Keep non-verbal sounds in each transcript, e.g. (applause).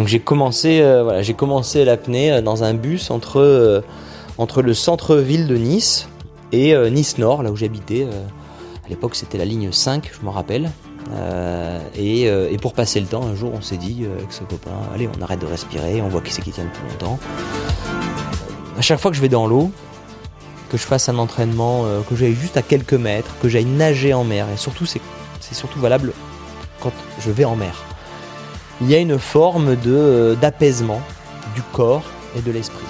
Donc j'ai commencé, euh, voilà, j'ai commencé l'apnée euh, dans un bus entre, euh, entre le centre-ville de Nice et Nice Nord, là où j'habitais. à l'époque, c'était la ligne 5, je me rappelle. Et, et, pour passer le temps, un jour, on s'est dit avec ce copain, allez, on arrête de respirer, on voit qui c'est qui tient le plus longtemps. À chaque fois que je vais dans l'eau, que je fasse un entraînement, que j'aille juste à quelques mètres, que j'aille nager en mer, et surtout, c'est surtout valable quand je vais en mer il y a une forme de, d'apaisement du corps et de l'esprit.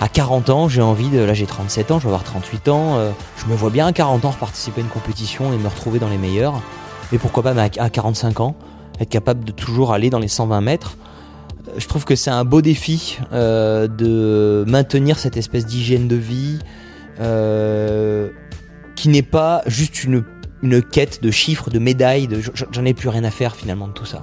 À 40 ans, j'ai envie de. Là, j'ai 37 ans, je vais avoir 38 ans. Euh, je me vois bien à 40 ans participer à une compétition et me retrouver dans les meilleurs. Et pourquoi pas à 45 ans, être capable de toujours aller dans les 120 mètres. Euh, je trouve que c'est un beau défi euh, de maintenir cette espèce d'hygiène de vie qui n'est pas juste une une quête de chiffres, de médailles, de... j'en ai plus rien à faire finalement de tout ça.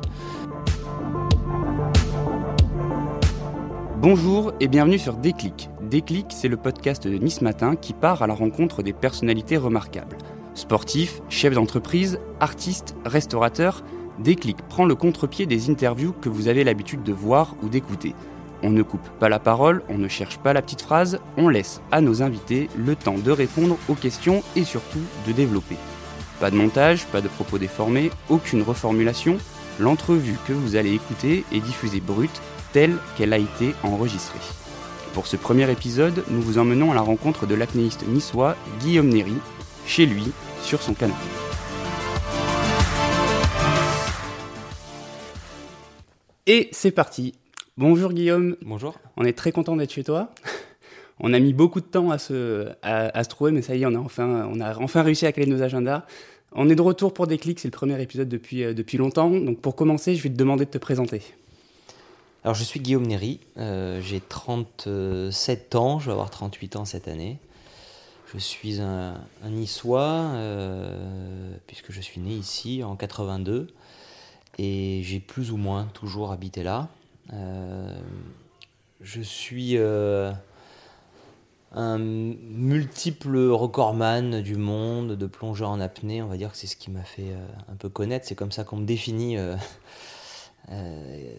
Bonjour et bienvenue sur Déclic. Déclic, c'est le podcast de Nice Matin qui part à la rencontre des personnalités remarquables. Sportifs, chefs d'entreprise, artistes, restaurateurs, Déclic prend le contre-pied des interviews que vous avez l'habitude de voir ou d'écouter. On ne coupe pas la parole, on ne cherche pas la petite phrase, on laisse à nos invités le temps de répondre aux questions et surtout de développer. Pas de montage, pas de propos déformés, aucune reformulation. L'entrevue que vous allez écouter est diffusée brute, telle qu'elle a été enregistrée. Pour ce premier épisode, nous vous emmenons à la rencontre de l'apnéiste niçois Guillaume Néry, chez lui, sur son canapé. Et c'est parti. Bonjour Guillaume. Bonjour. On est très content d'être chez toi. On a mis beaucoup de temps à se, à, se trouver, mais ça y est, on a, enfin, on a enfin réussi à caler nos agendas. On est de retour pour Déclic, c'est le premier épisode depuis, euh, depuis longtemps. Donc pour commencer, je vais te demander de te présenter. Alors je suis Guillaume Néry, euh, j'ai 37 ans, je vais avoir 38 ans cette année. Je suis un, niçois, euh, puisque je suis né ici en 82, et j'ai plus ou moins toujours habité là. je suis un multiple recordman du monde, de plongeur en apnée. On va dire que c'est ce qui m'a fait euh, un peu connaître. C'est comme ça qu'on me définit euh, (laughs) euh,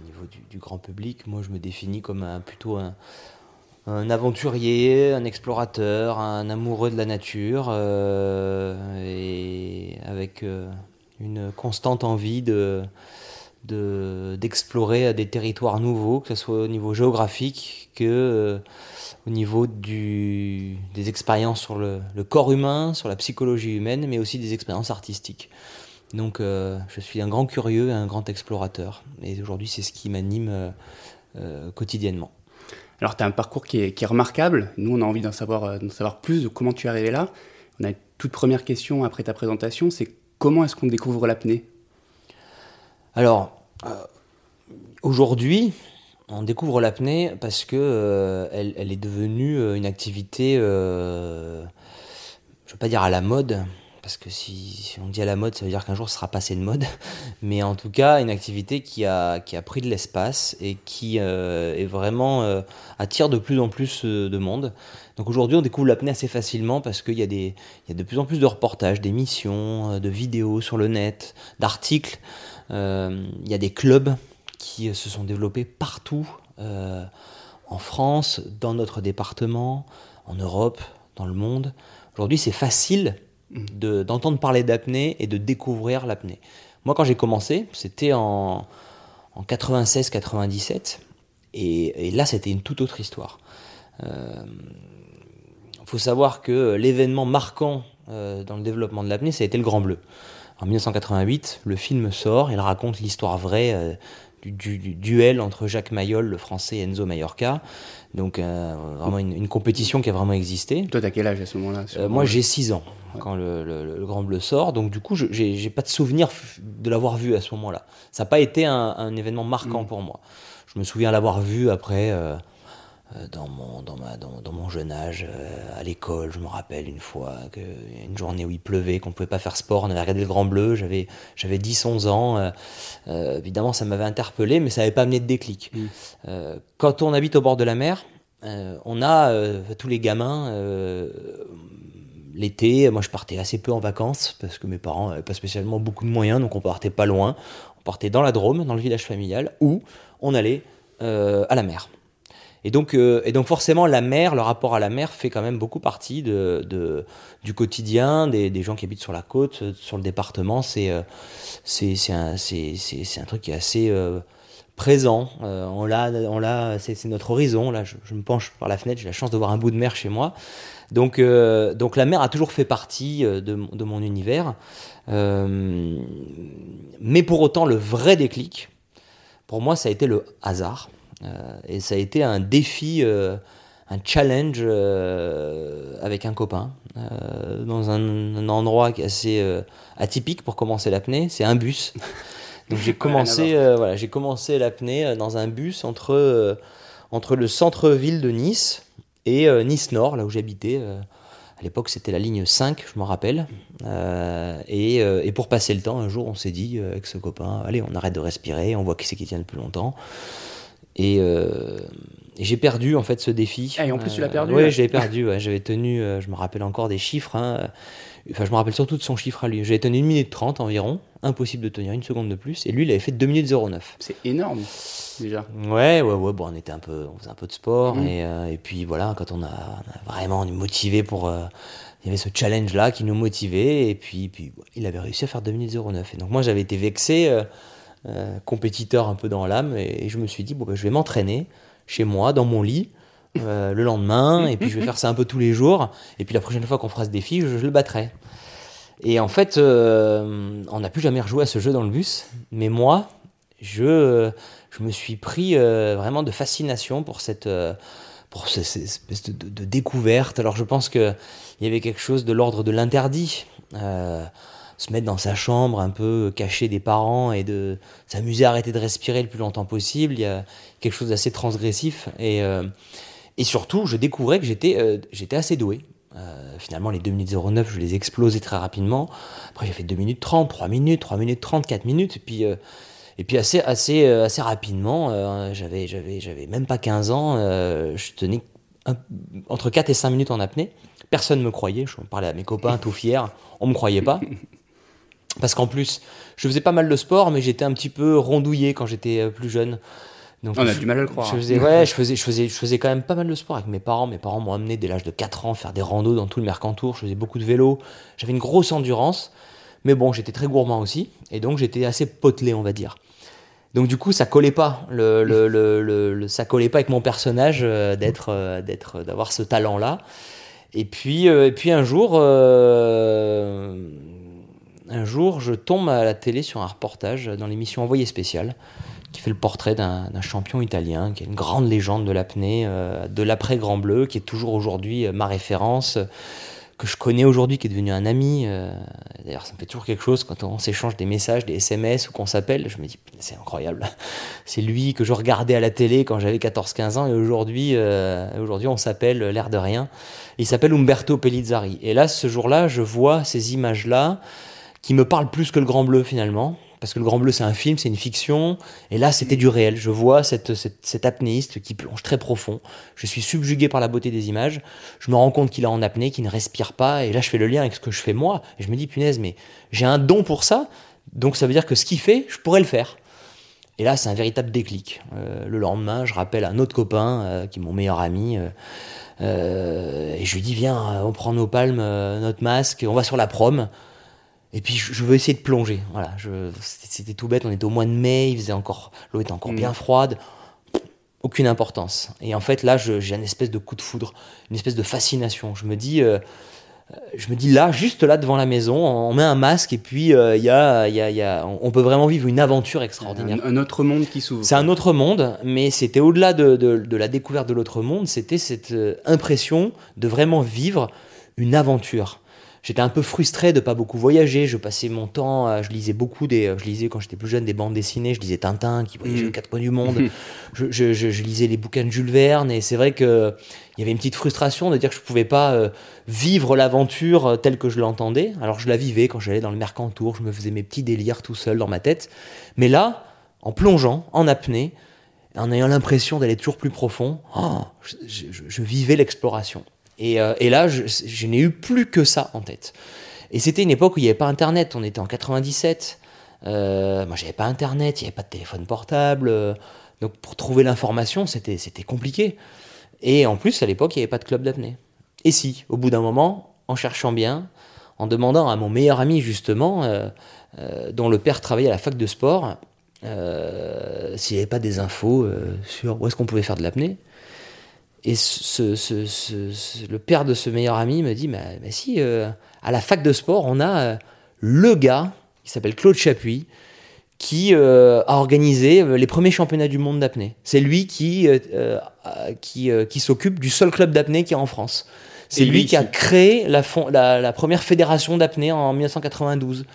au niveau du, grand public. Moi, je me définis comme un, plutôt un, aventurier, un explorateur, un amoureux de la nature, et avec une constante envie de d'explorer des territoires nouveaux, que ce soit au niveau géographique que au niveau du, des expériences sur le, corps humain, sur la psychologie humaine, mais aussi des expériences artistiques. Donc euh, je suis un grand curieux et un grand explorateur. Et aujourd'hui, c'est ce qui m'anime euh, euh, quotidiennement. Alors, tu as un parcours qui est, qui est, remarquable. Nous, on a envie d'en savoir, savoir plus de comment tu es arrivé là. On a une toute première question après ta présentation, c'est comment est-ce qu'on découvre l'apnée? Alors, aujourd'hui, on découvre l'apnée parce que euh, elle, est devenue euh, une activité, euh, je ne veux pas dire à la mode, parce que si, on dit à la mode, ça veut dire qu'un jour ce sera passé de mode, (laughs) mais en tout cas une activité qui a, qui a pris de l'espace et qui est vraiment attire de plus en plus de monde. Donc aujourd'hui on découvre l'apnée assez facilement parce qu'il y, y, a de plus en plus de reportages, d'émissions, de vidéos sur le net, d'articles. Il y a des clubs qui se sont développés partout euh, en France, dans notre département, en Europe, dans le monde. Aujourd'hui, c'est facile mm. d'entendre parler d'apnée et de découvrir l'apnée. Moi, quand j'ai commencé, c'était en, en 96-97, et, là, c'était une toute autre histoire. Il euh, faut savoir que l'événement marquant euh, dans le développement de l'apnée, ça a été le Grand Bleu. En 1988, le film sort, il raconte l'histoire vraie du, duel entre Jacques Mayol, le français, et Enzo Mallorca. Donc euh, vraiment une, compétition qui a vraiment existé. Toi, t'as quel âge à ce moment-là euh, Moi, j'ai 6 ans quand le, Grand Bleu sort. Donc du coup, je j'ai pas de souvenir de l'avoir vu à ce moment-là. Ça n'a pas été un, événement marquant mm. pour moi. Je me souviens l'avoir vu après... Euh, euh, dans mon, dans, ma, dans, dans mon jeune âge, euh, à l'école, je me rappelle une fois, que, une journée où il pleuvait, qu'on ne pouvait pas faire sport, on avait regardé le Grand Bleu, j'avais, j'avais 10-11 ans. Euh, évidemment, ça m'avait interpellé, mais ça n'avait pas amené de déclic. Mmh. quand on habite au bord de la mer, on a tous les gamins l'été, moi je partais assez peu en vacances parce que mes parents n'avaient pas spécialement beaucoup de moyens, donc on partait pas loin partait dans la Drôme, dans le village familial, ou on allait à la mer. Et donc, et donc forcément, la mer, le rapport à la mer fait quand même beaucoup partie du quotidien des, gens qui habitent sur la côte, sur le département. C'est c'est un, un, truc qui est assez présent. Euh, l'a, on l'a, c'est, notre horizon. Là, je, me penche par la fenêtre, j'ai la chance de voir un bout de mer chez moi. Donc, euh, donc la mer a toujours fait partie euh, de mon univers. mais pour autant, le vrai déclic, pour moi, ça a été le hasard. Et ça a été un défi, un challenge avec un copain, dans un, un, endroit assez atypique pour commencer l'apnée. C'est un bus. (laughs) Donc j'ai commencé, euh, voilà, j'ai commencé l'apnée euh, dans un bus entre, euh, entre le centre-ville de Nice et Nice Nord, là où j'habitais. à l'époque, c'était la ligne 5, je m'en rappelle. Et, et, pour passer le temps, un jour, on s'est dit avec ce copain, allez, on arrête de respirer, on voit qui c'est qui tient le plus longtemps. Et, j'ai perdu en fait ce défi. Ah, et en plus, tu l'as perdu Oui, j'ai perdu. (laughs) J'avais tenu, je me rappelle encore des chiffres. Hein. Enfin, je me rappelle surtout de son chiffre à lui. J'avais tenu 1 minute 30 environ. Impossible de tenir une seconde de plus. Et lui, il avait fait 2 minutes 09. C'est énorme, déjà. Ouais, ouais, ouais. Bon, on était un peu, on faisait un peu de sport. Mmh. Et, euh, et, puis voilà, quand on a, on a vraiment motivé pour. Euh, il y avait ce challenge-là qui nous motivait. Et puis, puis il avait réussi à faire 2 minutes 09. Et donc, moi, j'avais été vexé, euh, compétiteur un peu dans l'âme. Et, je me suis dit, bon, ben, je vais m'entraîner chez moi, dans mon lit. Euh, le lendemain, et puis je vais faire ça un peu tous les jours, et puis la prochaine fois qu'on fera ce défi, je, le battrai. Et en fait, euh, on n'a plus jamais rejoué à ce jeu dans le bus, mais moi, je, je me suis pris euh, vraiment de fascination pour cette, pour cette, espèce de, découverte. Alors je pense qu'il y avait quelque chose de l'ordre de l'interdit. Se mettre dans sa chambre un peu caché des parents et de s'amuser à arrêter de respirer le plus longtemps possible. Il y a quelque chose d'assez transgressif. Et, et surtout, je découvrais que j'étais euh, assez doué. Euh, finalement, les 2 minutes 09, je les ai explosés très rapidement. Après, j'ai fait 2 minutes 30, 3 minutes, 3 minutes 30, 4 minutes. Et puis, euh, et puis assez, assez, assez rapidement, j'avais, j'avais, j'avais même pas 15 ans, je tenais entre 4 et 5 minutes en apnée. Personne ne me croyait. Je parlais à mes copains tout fiers. On ne me croyait pas. Parce qu'en plus, je faisais pas mal de sport, mais j'étais un petit peu rondouillé quand j'étais plus jeune. Donc, on a du mal à le croire. Je faisais, ouais, je faisais, je, faisais, je faisais quand même pas mal de sport avec mes parents. Mes parents m'ont amené dès l'âge de 4 ans faire des randos dans tout le Mercantour. Je faisais beaucoup de vélo. J'avais une grosse endurance. Mais bon, j'étais très gourmand aussi. Et donc, j'étais assez potelé, on va dire. Donc, du coup, ça collait pas. Le, le, le, ça collait pas avec mon personnage euh, d'être, euh, d'être, d'avoir ce talent-là. Et puis, euh, et puis un jour, un jour, je tombe à la télé sur un reportage dans l'émission Envoyé spécial qui fait le portrait d'un champion italien, qui est une grande légende de l'apnée, euh, de l'après-Grand Bleu, qui est toujours aujourd'hui euh, ma référence, que je connais aujourd'hui, qui est devenu un ami. Euh, d'ailleurs, ça me fait toujours quelque chose quand on s'échange des messages, des SMS ou qu'on s'appelle. Je me dis, c'est incroyable. (laughs) C'est lui que je regardais à la télé quand j'avais 14-15 ans et aujourd'hui, aujourd'hui on s'appelle l'air de rien. Il s'appelle Umberto Pellizzari. Et là, ce jour-là, je vois ces images-là qui me parlent plus que le Grand Bleu finalement parce que le Grand Bleu c'est un film, c'est une fiction, et là c'était du réel. Je vois cet apnéiste qui plonge très profond, je suis subjugué par la beauté des images, je me rends compte qu'il est en apnée, qu'il ne respire pas, et là je fais le lien avec ce que je fais moi, et je me dis punaise, mais j'ai un don pour ça, donc ça veut dire que ce qu'il fait, je pourrais le faire. Et là c'est un véritable déclic. Euh, le lendemain, je rappelle un autre copain, euh, qui est mon meilleur ami, euh, et je lui dis viens, on prend nos palmes, notre masque, on va sur la prom. Et puis je veux essayer de plonger. Voilà, c'était tout bête. On était au mois de mai, il faisait encore, l'eau était encore mm. bien froide. Aucune importance. Et en fait là, j'ai une espèce de coup de foudre, une espèce de fascination. Je me dis, euh, je me dis là, juste là devant la maison, on met un masque et puis euh, il y, a, y, a, y, a, on peut vraiment vivre une aventure extraordinaire. Un, autre monde qui s'ouvre. C'est un autre monde, mais c'était au-delà de, de, de, la découverte de l'autre monde. C'était cette euh, impression de vraiment vivre une aventure j'étais un peu frustré de pas beaucoup voyager. Je passais mon temps, je lisais beaucoup des, je lisais quand j'étais plus jeune des bandes dessinées. Je lisais Tintin qui voyageait aux mm. quatre coins du monde. (laughs) je, je, je, lisais les bouquins de Jules Verne et c'est vrai que il y avait une petite frustration de dire que je pouvais pas euh, vivre l'aventure euh, telle que je l'entendais. Alors je la vivais quand j'allais dans le Mercantour, je me faisais mes petits délires tout seul dans ma tête. Mais là, en plongeant, en apnée, en ayant l'impression d'aller toujours plus profond, oh, je vivais l'exploration. Euh, et, là, je, n'ai eu plus que ça en tête. Et c'était une époque où il n'y avait pas Internet. On était en 97. Euh, moi, j'avais pas internet, il n'y avait pas de téléphone portable. donc, pour trouver l'information, c'était compliqué. Et en plus, à l'époque, il n'y avait pas de club d'apnée. Et si, au bout d'un moment, en cherchant bien, en demandant à mon meilleur ami, justement, euh, euh, dont le père travaillait à la fac de sport, s'il n'y avait pas des infos sur où est-ce qu'on pouvait faire de l'apnée. Et ce, ce- ce- ce- le père de ce meilleur ami me dit, mais, si, euh, à la fac de sport, on a euh, le gars, qui s'appelle Claude Chapuis, qui euh, a organisé les premiers championnats du monde d'apnée. C'est lui qui, qui, qui s'occupe du seul club d'apnée qui est en France. C'est lui, lui, qui a créé la, fon- la, la première fédération d'apnée en 1992.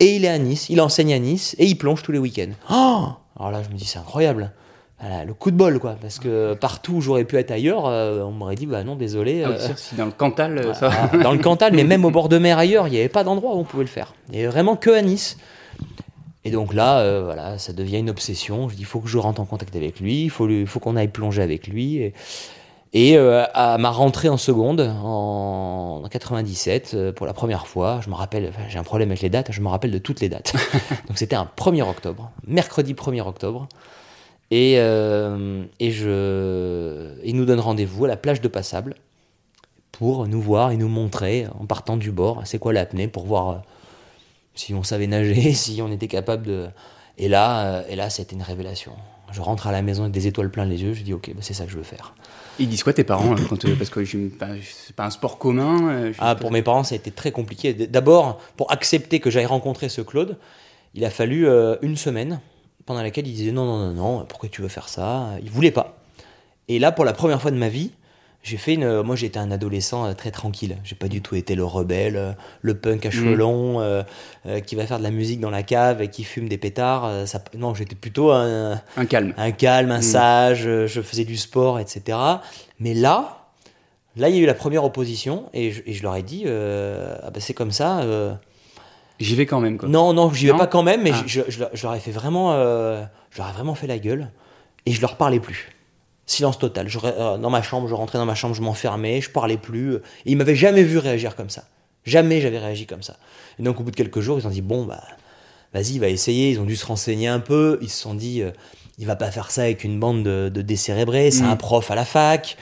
Et il est à Nice, il enseigne à Nice et il plonge tous les week-ends. Oh Alors là, je me dis, c'est incroyable. Voilà, le coup de bol, quoi. Parce que partout où j'aurais pu être ailleurs, euh, on m'aurait dit, bah non, désolé. Ah euh, si dans le Cantal, euh, ça. ah, dans le Cantal, mais même au bord de mer ailleurs, il n'y avait pas d'endroit où on pouvait le faire. Il n'y avait vraiment que à Nice. Et donc là, euh, voilà, ça devient une obsession. Je dis, il faut que je rentre en contact avec lui, il faut, lui- faut qu'on aille plonger avec lui. Et, et, à ma rentrée en seconde, en 97, euh, pour la première fois, je me rappelle, enfin, j'ai un problème avec les dates, je me rappelle de toutes les dates. (laughs) donc c'était un 1er octobre, mercredi 1er octobre. Et, euh, et je, il nous donne rendez-vous à la plage de Passable pour nous voir et nous montrer, en partant du bord, c'est quoi l'apnée, pour voir euh, si on savait nager, (laughs) si on était capable de... Et là, euh, et là c'était une révélation. Je rentre à la maison avec des étoiles plein les yeux, je dis ok, bah, c'est ça que je veux faire. Ils disent quoi tes parents euh, quand, euh, Parce que enfin, c'est pas un sport commun. euh, Ah, pour mes parents, ça a été très compliqué. D'abord, pour accepter que j'aille rencontrer ce Claude, il a fallu euh, une semaine pendant laquelle il disait non, non, non, non, pourquoi tu veux faire ça? Il voulait pas. Et là, pour la première fois de ma vie, j'ai fait une. Moi, j'étais un adolescent euh, très tranquille. J'ai pas du tout été le rebelle, euh, le punk à cheveux Mm. longs, euh, euh, qui va faire de la musique dans la cave et qui fume des pétards. ça... Non, j'étais plutôt un, Un calme. un calme, un Mm. sage, je faisais du sport, etc. Mais là, là, il y a eu la première opposition et je, et je leur ai dit, euh, ah ben, c'est comme ça. J'y vais quand même. Quoi. non, non, j'y vais Non pas quand même, mais Ah. je, je- je leur- ai fait vraiment, euh, je leur ai vraiment fait la gueule et je leur parlais plus. Silence total. Je, euh, dans ma chambre, je rentrais dans ma chambre, je m'enfermais, je parlais plus. Et ils m'avaient jamais vu réagir comme ça. Jamais j'avais réagi comme ça. Et donc au bout de quelques jours, ils ont dit bon bah vas-y, va essayer. Ils ont dû se renseigner un peu. Ils se sont dit euh, il va pas faire ça avec une bande de, de décérébrés. C'est Mm. un prof à la fac.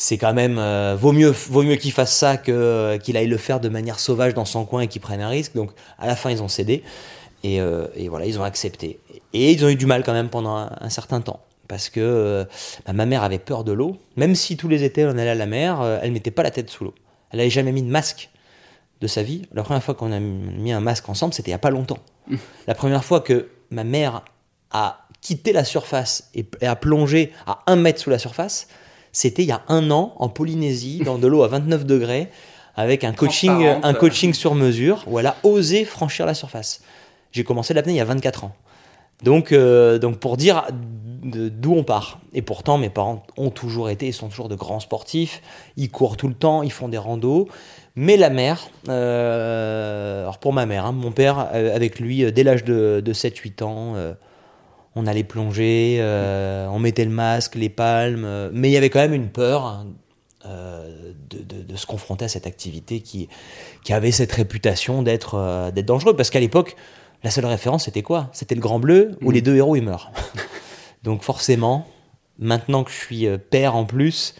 C'est quand même euh, vaut mieux vaut mieux qu'il fasse ça que qu'il aille le faire de manière sauvage dans son coin et qu'il prenne un risque. Donc à la fin, ils ont cédé et, euh, et voilà, ils ont accepté. Et ils ont eu du mal quand même pendant un, un certain temps. Parce que euh, bah, ma mère avait peur de l'eau. Même si tous les étés on allait à la mer, elle mettait pas la tête sous l'eau. Elle n'avait jamais mis de masque de sa vie. La première fois qu'on a mis un masque ensemble, c'était il n'y a pas longtemps. (laughs) La première fois que ma mère a quitté la surface et, et a plongé à un mètre sous la surface, c'était il y a un an en Polynésie, dans de l'eau à 29 degrés, avec un coaching, un coaching sur mesure, où elle a osé franchir la surface. J'ai commencé l'apnée il y a 24 ans. Donc, euh, donc pour dire d'où on part. Et pourtant, mes parents ont toujours été, ils sont toujours de grands sportifs. Ils courent tout le temps, ils font des randos. Mais la mère, euh, alors pour ma mère, hein, mon père, euh, avec lui, dès l'âge de, de 7-8 ans, euh, on allait plonger, euh, on mettait le masque, les palmes, euh, mais il y avait quand même une peur hein, euh, de, de- de se confronter à cette activité qui, qui avait cette réputation d'être d'être dangereux. Parce qu'à l'époque, la seule référence, c'était quoi? C'était le Grand Bleu où Mhm. les deux héros, ils meurent. (laughs) Donc forcément, maintenant que je suis père en plus,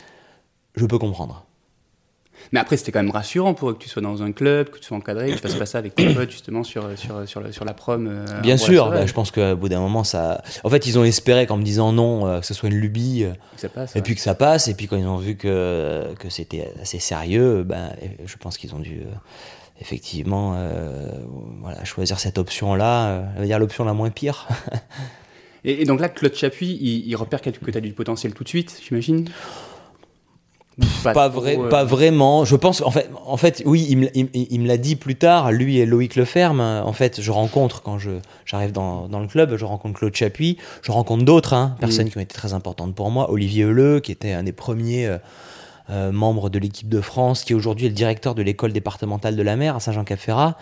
je peux comprendre. Mais après, c'était quand même rassurant pour eux que tu sois dans un club, que tu sois encadré, que tu fasses (coughs) pas ça avec tes potes, justement, sur, sur, sur, la- sur la prom. euh, Bien en sûr, bah, je pense qu'au bout d'un moment, ça. En fait, ils ont espéré qu'en me disant non, euh, que ce soit une lubie, euh, Que ça passe. et puis que ça passe, et puis quand ils ont vu que, que c'était assez sérieux, ben, je pense qu'ils ont dû effectivement voilà, choisir cette option-là, on va dire l'option la moins pire. (laughs) Et, et donc là, Claude Chapuis, il, il repère que tu as du potentiel tout de suite, j'imagine? Pas, trop, vrai, euh, pas vraiment. Je pense, en fait, en fait oui, il me, il- il me l'a dit plus tard, lui et Loïc Leferme. En fait, je rencontre, quand je, j'arrive dans, dans le club, je rencontre Claude Chapuis, je rencontre d'autres hein, personnes Mm. qui ont été très importantes pour moi. Olivier Heuleux, qui était un des premiers euh, euh, membres de l'équipe de France, qui aujourd'hui est le directeur de l'école départementale de la mer à Saint-Jean-Cap-Ferrat.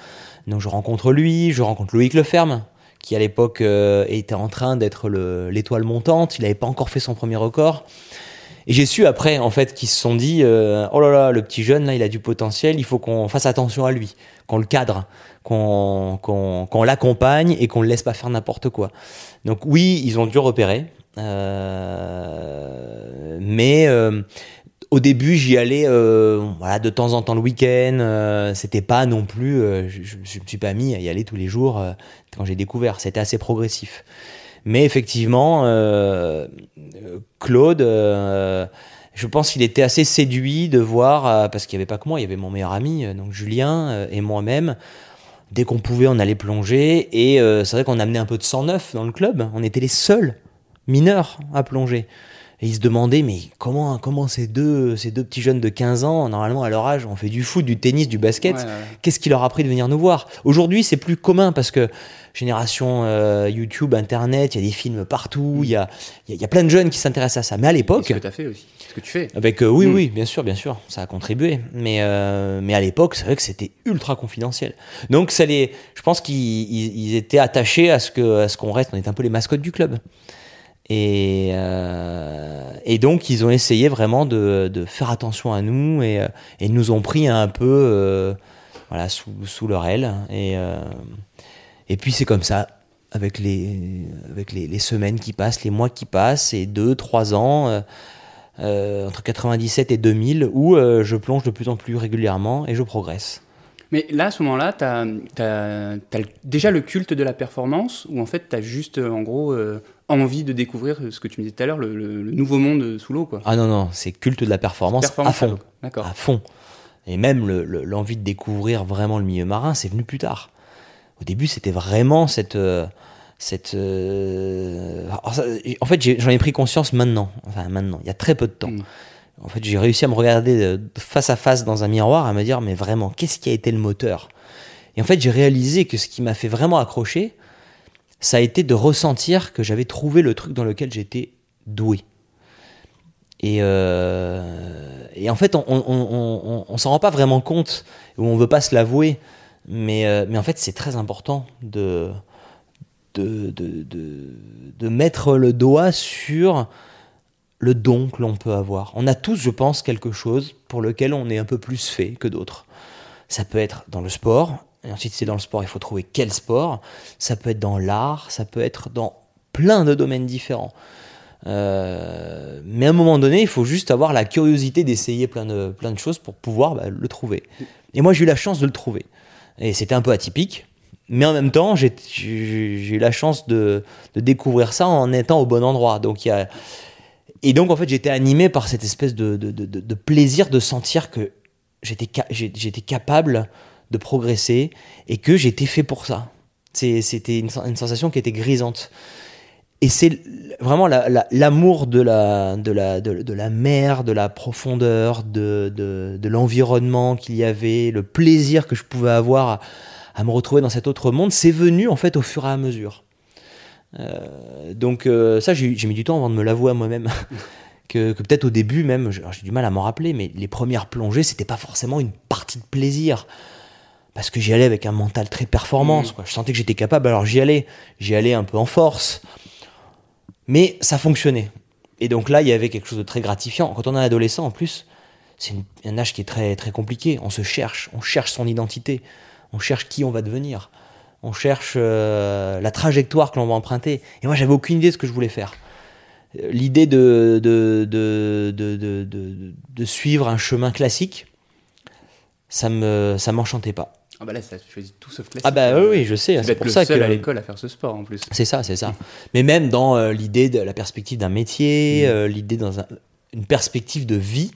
Donc je rencontre lui, je rencontre Loïc Leferme, qui à l'époque était en train d'être le- l'étoile montante. Il n'avait pas encore fait son premier record. Et j'ai su après, en fait, qu'ils se sont dit, euh, oh là là, le petit jeune, là, il a du potentiel, il faut qu'on fasse attention à lui, qu'on le cadre, qu'on qu'on l'accompagne et qu'on le laisse pas faire n'importe quoi. Donc oui, ils ont dû repérer, euh, mais euh, au début, j'y allais euh, voilà, de temps en temps le week-end. Euh, c'était pas non plus. euh, je, je me suis pas mis à y aller tous les jours euh, quand j'ai découvert. C'était assez progressif. Mais effectivement, euh, Claude, euh, je pense qu'il était assez séduit de voir, euh, parce qu'il n'y avait pas que moi, il y avait mon meilleur ami, donc Julien, et moi-même. Dès qu'on pouvait, on allait plonger. Et c'est vrai qu'on amenait un peu de sang neuf dans le club. On était les seuls mineurs à plonger. Et ils se demandaient, mais comment, comment ces, deux, ces deux petits jeunes de 15 ans, normalement à leur âge, on fait du foot, du tennis, du basket, Ouais, ouais, ouais. qu'est-ce qui leur a pris de venir nous voir? Aujourd'hui, c'est plus commun parce que génération euh, YouTube, Internet, il y a des films partout, il y a, il y, a- y a plein de jeunes qui s'intéressent à ça. Mais à l'époque, Ce que tu as fait aussi? Ce que tu fais? avec euh, oui, Mm. oui, bien sûr, bien sûr, ça a contribué. Mais euh, mais à l'époque, c'est vrai que c'était ultra confidentiel. Donc ça les, je pense qu'ils ils- ils étaient attachés à ce que à ce qu'on reste. On est un peu les mascottes du club. Et euh, et donc ils ont essayé vraiment de, de faire attention à nous et et nous ont pris un peu euh, voilà sous sous leur aile et euh, et puis c'est comme ça avec les avec les, les semaines qui passent, les mois qui passent et deux trois ans. euh, euh, entre 97 et 2000 où euh, je plonge de plus en plus régulièrement et je progresse. Mais là, à ce moment-là, tu as, déjà le culte de la performance ou en fait, tu as juste, en gros, euh, envie de découvrir ce que tu me disais tout à l'heure, le, le- le nouveau monde sous l'eau, quoi? Ah non, non, c'est culte de la performance, Performance à fond. D'accord. À fond. Et même le- le- l'envie de découvrir vraiment le milieu marin, c'est venu plus tard. Au début, c'était vraiment cette. euh, cette euh, ça, en fait, j'en ai pris conscience maintenant. Enfin, maintenant, il y a très peu de temps. Mm. En fait, j'ai réussi à me regarder euh, face à face dans un miroir, à me dire, mais vraiment, qu'est-ce qui a été le moteur? Et en fait, j'ai réalisé que ce qui m'a fait vraiment accrocher, ça a été de ressentir que j'avais trouvé le truc dans lequel j'étais doué. Et, euh, et en fait, on, on, on, on, on s'en rend pas vraiment compte, ou on veut pas se l'avouer, mais, euh, mais en fait, c'est très important de, de, de, de, de mettre le doigt sur le don que l'on peut avoir. On a tous, je pense, quelque chose pour lequel on est un peu plus fait que d'autres. Ça peut être dans le sport, et ensuite c'est dans le sport, il faut trouver quel sport. Ça peut être dans l'art, ça peut être dans plein de domaines différents. Euh, mais à un moment donné, il faut juste avoir la curiosité d'essayer plein de, plein de choses pour pouvoir bah, le trouver. Et moi, j'ai eu la chance de le trouver. Et c'était un peu atypique. Mais en même temps, j'ai eu la chance de, découvrir ça en étant au bon endroit. Donc. Et donc, en fait, j'étais animé par cette espèce de, plaisir de sentir que j'étais capable de progresser et que j'étais fait pour ça. C'était une, une sensation qui était grisante. Et c'est vraiment la- la- l'amour de, la, de, la, de, de la mer, de la profondeur, de, de, de l'environnement qu'il y avait, le plaisir que je pouvais avoir à, à me retrouver dans cet autre monde, c'est venu en fait au fur et à mesure. Euh, donc euh, ça, j'ai mis du temps avant de me l'avouer à moi-même. (laughs) que, que peut-être au début même, j'ai du mal à m'en rappeler, mais les premières plongées, c'était pas forcément une partie de plaisir. Parce que j'y allais avec un mental très performance. Quoi. Je sentais que j'étais capable, alors j'y allais. J'y allais un peu en force. Mais ça fonctionnait. Et donc là, il y avait quelque chose de très gratifiant. Quand on est adolescent, en plus, c'est un âge qui est très, compliqué. On se cherche, on cherche son identité, on cherche qui on va devenir, on cherche euh, la trajectoire que l'on va emprunter. Et moi, j'avais aucune idée de ce que je voulais faire. Euh, L'idée de, suivre un chemin classique, ça me ça m'enchantait pas. Ah bah là, ça tu choisis tout sauf classique. Ah bah oui, oui, je sais. C'est pour le ça seul que à l'école à faire ce sport en plus. c'est ça, c'est ça. Mais même dans euh, l'idée de la perspective d'un métier, Mm. euh, l'idée dans un- une perspective de vie,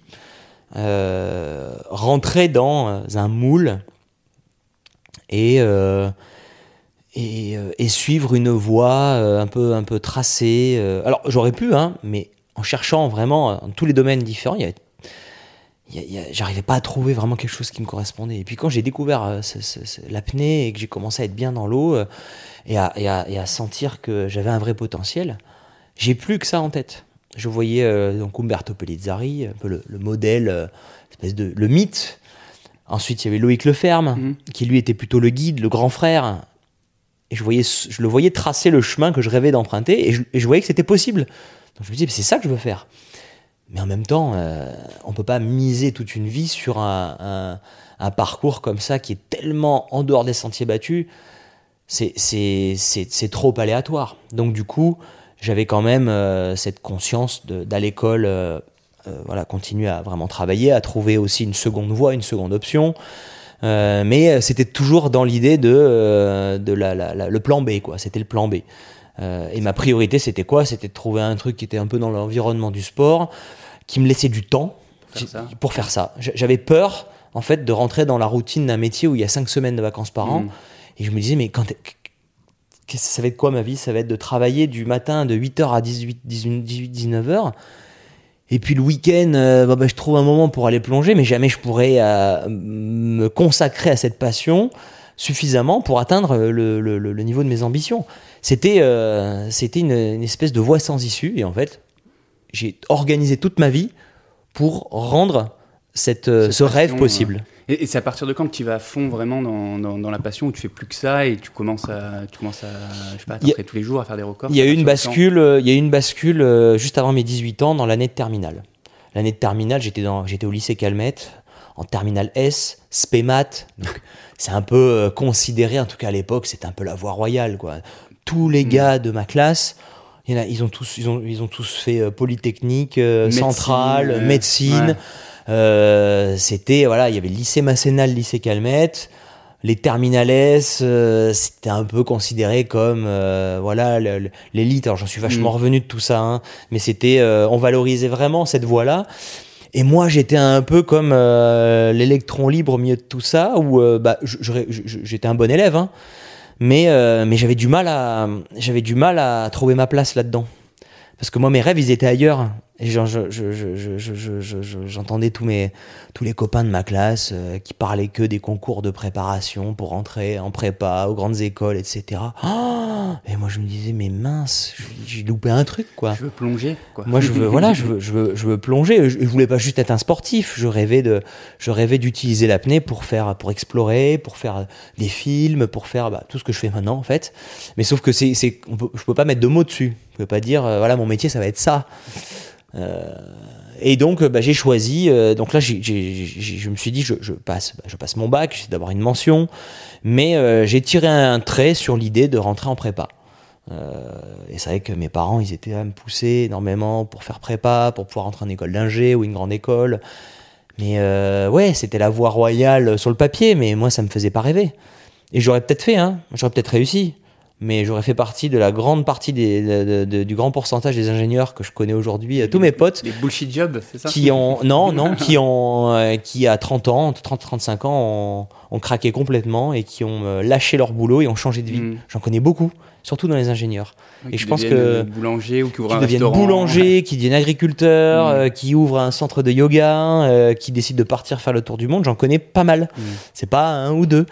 euh, rentrer dans un moule et, et, et suivre une voie un peu, un peu tracée. Alors j'aurais pu, hein, mais en cherchant vraiment dans tous les domaines différents, il y avait j'arrivais pas à trouver vraiment quelque chose qui me correspondait. Et puis quand j'ai découvert euh, l'apnée et que j'ai commencé à être bien dans l'eau euh, et, à, et à- et à sentir que j'avais un vrai potentiel, j'ai plus que ça en tête. Je voyais euh, donc Umberto Pellizzari, un peu le, le modèle, espèce de le mythe. Ensuite, il y avait Loïc Leferme, Mhm. qui lui était plutôt le guide, le grand frère. Et je, voyais, je le voyais tracer le chemin que je rêvais d'emprunter et je, et je voyais que c'était possible. Donc je me disais, c'est ça que je veux faire. Mais en même temps, on peut pas miser toute une vie sur un, un, parcours comme ça qui est tellement en dehors des sentiers battus. C'est trop aléatoire. Donc du coup, j'avais quand même cette conscience d'aller l'école euh, voilà, continuer à vraiment travailler, à trouver aussi une seconde voie, une seconde option. Euh, mais euh, c'était toujours dans l'idée de, de la, le plan B, quoi. C'était le plan B. et ma priorité, c'était quoi? C'était de trouver un truc qui était un peu dans l'environnement du sport, qui me laissait du temps pour faire ça. J'avais peur, en fait, de rentrer dans la routine d'un métier où il y a cinq semaines de vacances par an. Mmh. Et je me disais, mais quand ça va être quoi ma vie? Ça va être de travailler du matin de 8h à 18, 18 19h et puis le week-end, euh, bah, bah, je trouve un moment pour aller plonger, mais jamais je pourrais euh, me consacrer à cette passion suffisamment pour atteindre le, le, le niveau de mes ambitions. C'était euh, c'était une, une, espèce de voie sans issue, et en fait, j'ai organisé toute ma vie pour rendre cette, ce rêve possible. Et, c'est à partir de quand que tu vas à fond vraiment dans, dans, la passion, où tu fais plus que ça et tu commences à, tu commences à, je sais pas, à tous les jours à faire des records Il y a eu une bascule, euh, il y a une bascule euh, juste avant mes 18 ans dans l'année de terminale. L'année de terminale, j'étais dans, j'étais au lycée Calmette, en terminale S, SPEMAT. (laughs) c'est un peu euh, considéré, en tout cas à l'époque, c'était un peu la voie royale, quoi. Tous les mm. gars de ma classe, ils ont tous, ils ont, ils ont tous fait Polytechnique, Centrale, médecine. Euh, c'était voilà, il y avait le lycée Massénal, le lycée Calmette, les terminales, euh, c'était un peu considéré comme euh, voilà l'élite. Alors j'en suis vachement mm. revenu de tout ça, hein, mais c'était on valorisait vraiment cette voie-là. Et moi, j'étais un peu comme l'électron libre au milieu de tout ça, où bah, j'étais un bon élève, hein, mais, mais j'avais du mal à j'avais du mal à trouver ma place là-dedans. Parce que moi, mes rêves, ils étaient ailleurs. Et j'entendais tous, mes, tous les copains de ma classe euh, qui parlaient que des concours de préparation pour entrer en prépa, aux grandes écoles, etc. Oh et moi, je me disais, mais mince, j'ai loupé un truc, quoi. Je veux plonger, quoi. Moi, je veux, voilà, je veux, je veux, je veux plonger. Je, je, voulais pas juste être un sportif. Je rêvais de, je rêvais d'utiliser l'apnée pour faire, pour explorer, pour faire des films, pour faire bah, tout ce que je fais maintenant, en fait. Mais sauf que c'est, c'est, je peux pas mettre de mots dessus. Je peux pas dire, euh, voilà, mon métier, ça va être ça. Euh, et donc, bah, j'ai choisi. Euh, donc là, je me suis dit, je, passe, bah, je passe mon bac, j'essaie d'avoir une mention, mais euh, j'ai tiré un trait sur l'idée de rentrer en prépa. et c'est vrai que mes parents, ils étaient à me pousser énormément pour faire prépa, pour pouvoir rentrer en école d'ingé ou une grande école. Mais ouais, c'était la voie royale sur le papier, mais moi, ça me faisait pas rêver. Et j'aurais peut-être fait, hein, j'aurais peut-être réussi mais j'aurais fait partie de la grande partie des, du grand pourcentage des ingénieurs que je connais aujourd'hui, tous mes potes. Les bullshit jobs, c'est ça Qui ont, non, non, (laughs) qui ont, euh, qui à 30 ans, 30, 35 ans, ont, craqué complètement et qui ont euh, lâché leur boulot et ont changé de vie. Hmm. J'en connais beaucoup, surtout dans les ingénieurs. et je pense que. Boulanger ou qui un deviennent boulanger, qui deviennent agriculteurs, hmm. euh, qui ouvrent un centre de yoga, qui décident de partir faire le tour du monde, j'en connais pas mal. Hmm. C'est pas un ou deux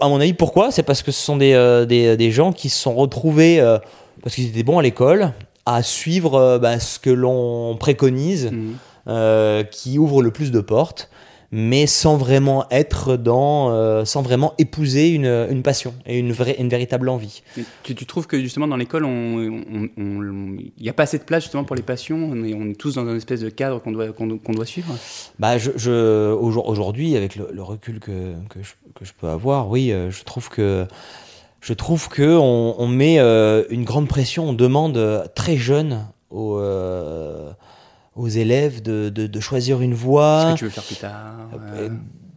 à mon avis, pourquoi? C'est parce que ce sont des, euh, des, des, gens qui se sont retrouvés, euh, parce qu'ils étaient bons à l'école, à suivre euh, bah, ce que l'on préconise, mmh. qui ouvre le plus de portes mais sans vraiment être dans, euh, sans vraiment épouser une, une passion et une, vraie, une véritable envie. Tu, tu, trouves que justement dans l'école, il n'y a pas assez de place justement pour les passions? On est, on est tous dans un espèce de cadre qu'on doit, qu'on, doit suivre? Bah, je, je, Aujourd'hui, avec le, recul que, que, je, que, je, peux avoir, oui, euh, je trouve que je trouve que on, on met euh, une grande pression, on demande très jeune aux, aux élèves de, de, de, choisir une voie. Ce que tu veux faire plus tard.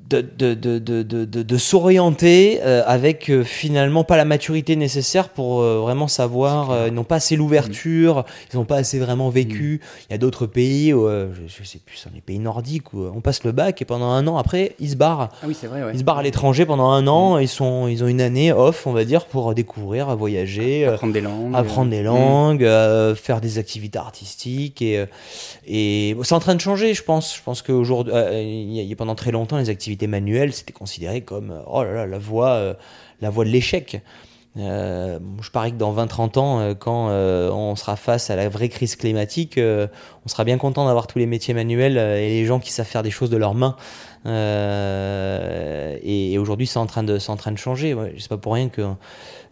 De, de, de, de, de s'orienter euh, avec euh, finalement pas la maturité nécessaire pour euh, vraiment savoir. ils n'ont pas assez l'ouverture, ils n'ont pas assez vraiment vécu. Mm. Il y a d'autres pays, où, je, sais plus, les pays nordiques, où on passe le bac et pendant un an après, ils se barrent. Ah oui, c'est vrai. Ouais. Ils se barrent à l'étranger pendant un an. Mm. Ils, sont, ils ont une année off, on va dire, pour découvrir, voyager, apprendre des langues, apprendre des langues mm. faire des activités artistiques. Et, et c'est en train de changer, je pense. Je pense qu'aujourd'hui, il y a pendant très longtemps, les activités manuel, c'était considéré comme euh, oh là là, la voie, euh, la de l'échec. Euh, je parie que dans 20-30 ans, quand on sera face à la vraie crise climatique, on sera bien content d'avoir tous les métiers manuels et les gens qui savent faire des choses de leurs mains. et, aujourd'hui, c'est en train de, en train de changer. Ouais, c'est pas pour rien que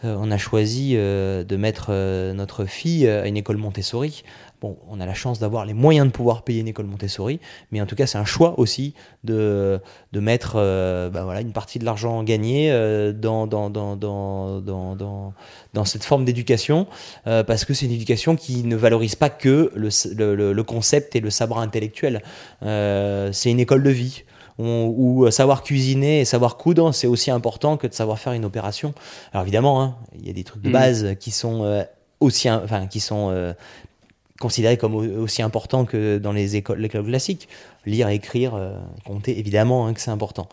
on a choisi de mettre notre fille à une école Montessori bon, on a la chance d'avoir les moyens de pouvoir payer une école Montessori, mais en tout cas, c'est un choix aussi de, de mettre euh, bah voilà, une partie de l'argent gagné euh, dans, dans, dans, dans, dans, dans, cette forme d'éducation, euh, parce que c'est une éducation qui ne valorise pas que le, le, le concept et le savoir intellectuel. c'est une école de vie. Où, savoir cuisiner et savoir coudre, c'est aussi important que de savoir faire une opération. Alors évidemment, hein, il y a des trucs de mmh. base qui sont aussi, enfin, qui sont considéré comme aussi important que dans les écoles, l'école classiques. Lire, écrire, euh, compter, évidemment hein, que c'est important.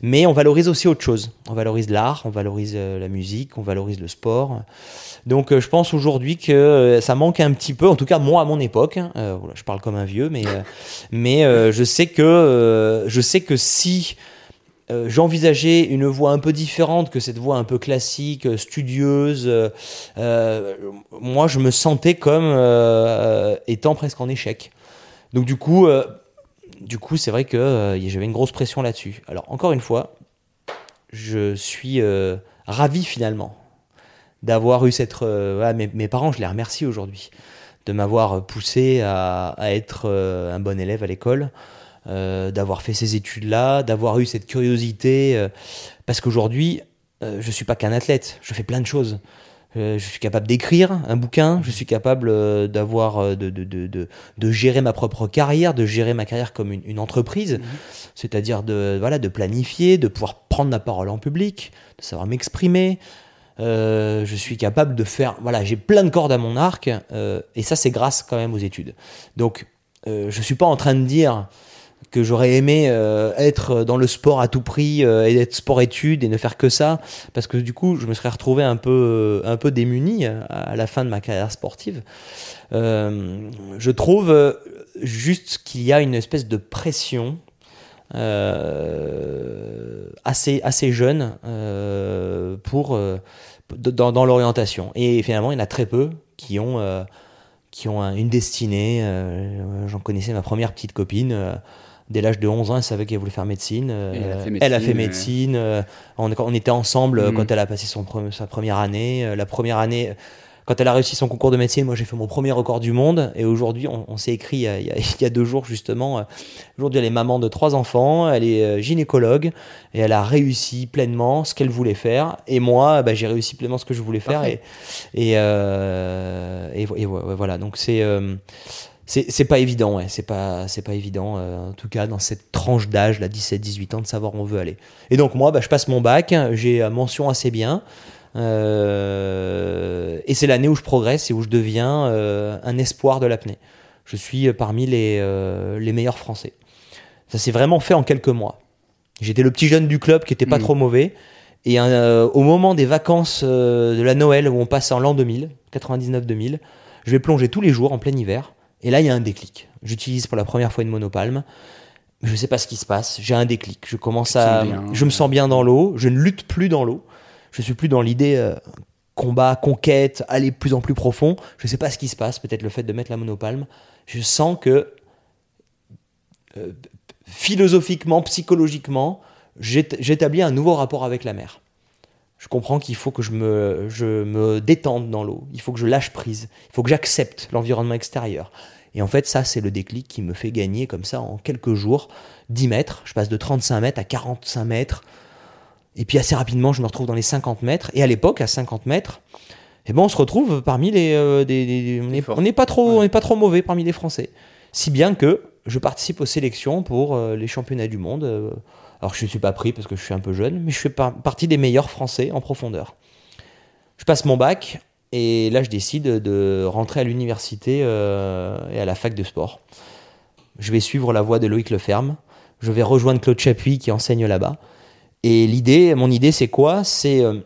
Mais on valorise aussi autre chose. On valorise l'art, on valorise euh, la musique, on valorise le sport. Donc euh, je pense aujourd'hui que ça manque un petit peu, en tout cas moi à mon époque. Hein, je parle comme un vieux, mais, mais je, sais que, je sais que si euh, j'envisageais une voix un peu différente que cette voix un peu classique, euh, studieuse. Euh, moi, je me sentais comme étant presque en échec. Donc du coup, du coup, c'est vrai que j'avais une grosse pression là-dessus. Alors encore une fois, je suis ravi finalement d'avoir eu cette. mes, parents, je les remercie aujourd'hui de m'avoir poussé à être un bon élève à l'école. Euh, d'avoir fait ces études-là, d'avoir eu cette curiosité, euh, parce qu'aujourd'hui, euh, je ne suis pas qu'un athlète, je fais plein de choses. je suis capable d'écrire un bouquin, je suis capable d'avoir, de, de, de, de, gérer ma propre carrière, de gérer ma carrière comme une, entreprise, mhm. c'est-à-dire de, voilà, de planifier, de pouvoir prendre la parole en public, de savoir m'exprimer. je suis capable de faire, voilà, j'ai plein de cordes à mon arc, et ça c'est grâce quand même aux études. Donc, je ne suis pas en train de dire que j'aurais aimé euh, être dans le sport à tout prix euh, et être sport-études et ne faire que ça, parce que du coup, je me serais retrouvé un peu, un peu démuni à, la fin de ma carrière sportive. Euh, je trouve juste qu'il y a une espèce de pression assez, assez jeune pour, dans, dans l'orientation. Et finalement, il y en a très peu qui ont, qui ont une destinée. J'en connaissais ma première petite copine dès l'âge de 11 ans, elle savait qu'elle voulait faire médecine. elle, a fait médecine. Euh, on, était ensemble euh, quand mm. elle a passé son, sa première année. Euh, la première année, quand elle a réussi son concours de médecine, moi j'ai fait mon premier record du monde. Et aujourd'hui, on, s'est écrit (laughs) il y, a, deux jours justement. Aujourd'hui, elle est maman de trois enfants, elle est gynécologue et elle a réussi pleinement ce qu'elle voulait faire. Et moi, bah, j'ai réussi pleinement ce que je voulais faire. Et, et, et, voilà, donc c'est c'est pas évident, ouais. c'est pas, pas évident, euh, en tout cas dans cette tranche d'âge, là, 17-18 ans, de savoir où on veut aller. Et donc moi, bah, je passe mon bac, j'ai mention assez bien, euh, et c'est l'année où je progresse et où je deviens euh, un espoir de l'apnée. Je suis parmi les, les meilleurs Français. Ça s'est vraiment fait en quelques mois. J'étais le petit jeune du club qui était pas mmh. trop mauvais, et au moment des vacances de la Noël, où on passe en l'an 2000, 99-2000, je vais plonger tous les jours en plein hiver et là, il y a un déclic. J'utilise pour la première fois une monopalme. Je ne sais pas ce qui se passe. J'ai un déclic. Je commence à, je me sens bien dans l'eau. Je ne lutte plus dans l'eau. Je suis plus dans l'idée euh, combat, conquête, aller de plus en plus profond. Je ne sais pas ce qui se passe. Peut-être le fait de mettre la monopalme. Je sens que euh, philosophiquement, psychologiquement, j'établis un nouveau rapport avec la mer. Je comprends qu'il faut que je me, je me détende dans l'eau. Il faut que je lâche prise. Il faut que j'accepte l'environnement extérieur. Et en fait, ça, c'est le déclic qui me fait gagner comme ça en quelques jours 10 mètres. Je passe de 35 mètres à 45 mètres. Et puis assez rapidement, je me retrouve dans les 50 mètres. Et à l'époque, à 50 mètres, eh ben, on se retrouve parmi les. Euh, des, on n'est pas, trop, on pas trop mauvais parmi les Français. Si bien que je participe aux sélections pour euh, les championnats du monde. Euh, alors je ne suis pas pris parce que je suis un peu jeune, mais je fais partie des meilleurs Français en profondeur. Je passe mon bac et là, je décide de rentrer à l'université euh, et à la fac de sport. Je vais suivre la voie de Loïc Leferme. Je vais rejoindre Claude Chapuis qui enseigne là-bas. Et l'idée, mon idée, c'est quoi? C'est euh,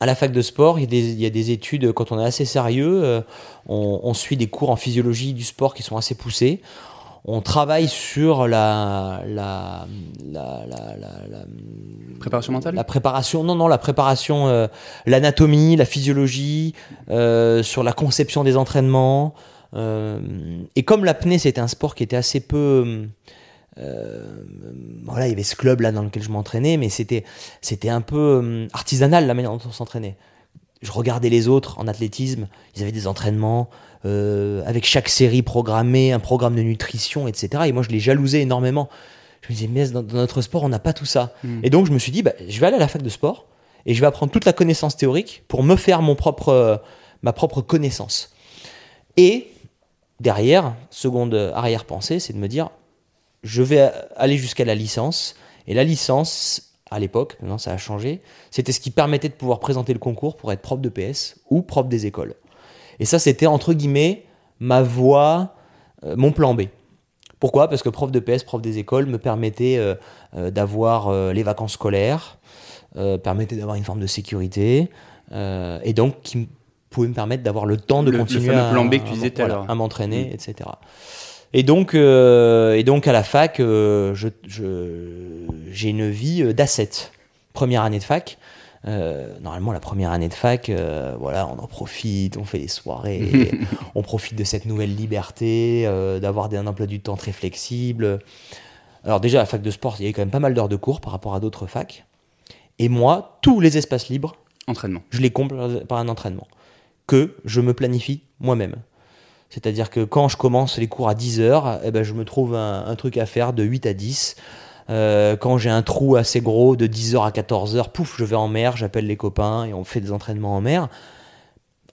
à la fac de sport, il y, a des, études, quand on est assez sérieux, euh, on, suit des cours en physiologie du sport qui sont assez poussés on travaille sur la, la, la, la préparation mentale? La préparation, non, non, la préparation, euh, l'anatomie, la physiologie, euh, sur la conception des entraînements. Euh, et comme l'apnée, c'était un sport qui était assez peu. voilà, il y avait ce club là dans lequel je m'entraînais, mais c'était, c'était un peu artisanal la manière dont on s'entraînait. Je regardais les autres en athlétisme, ils avaient des entraînements euh, avec chaque série programmée, un programme de nutrition, etc. Et moi, je les jalousais énormément. Je me disais, mais dans, notre sport, on n'a pas tout ça. Mm. Et donc, je me suis dit, bah, je vais aller à la fac de sport et je vais apprendre toute la connaissance théorique pour me faire mon propre, euh, ma propre connaissance. Et derrière, seconde arrière-pensée, c'est de me dire, je vais aller jusqu'à la licence. Et la licence, à l'époque, maintenant ça a changé, c'était ce qui permettait de pouvoir présenter le concours pour être prof de PS ou prof des écoles. Et ça, c'était entre guillemets ma voie, euh, mon plan B. Pourquoi? Parce que prof de PS, prof des écoles me permettait euh, euh, d'avoir les vacances scolaires, permettait d'avoir une forme de sécurité, et donc qui pouvait me permettre d'avoir le temps de Le- continuer à, plan B que tu à- disais tout à voilà, l'heure. à m'entraîner, etc. Et donc, euh, et donc à la fac, euh, je- je- j'ai une vie euh, d'asset. Première année de fac. euh, normalement, la première année de fac, voilà, on en profite, on fait les soirées, (laughs) on profite de cette nouvelle liberté, d'avoir des- un emploi du temps très flexible. Alors déjà, à la fac de sport, il y avait quand même pas mal d'heures de cours par rapport à d'autres facs. Et moi, tous les espaces libres, Entraînement. je les comble par un entraînement que je me planifie moi-même. C'est-à-dire que quand je commence les cours à 10h, eh ben, je me trouve un, truc à faire de 8 à 10. Euh, quand j'ai un trou assez gros de 10h à 14h, pouf, je vais en mer, j'appelle les copains et on fait des entraînements en mer.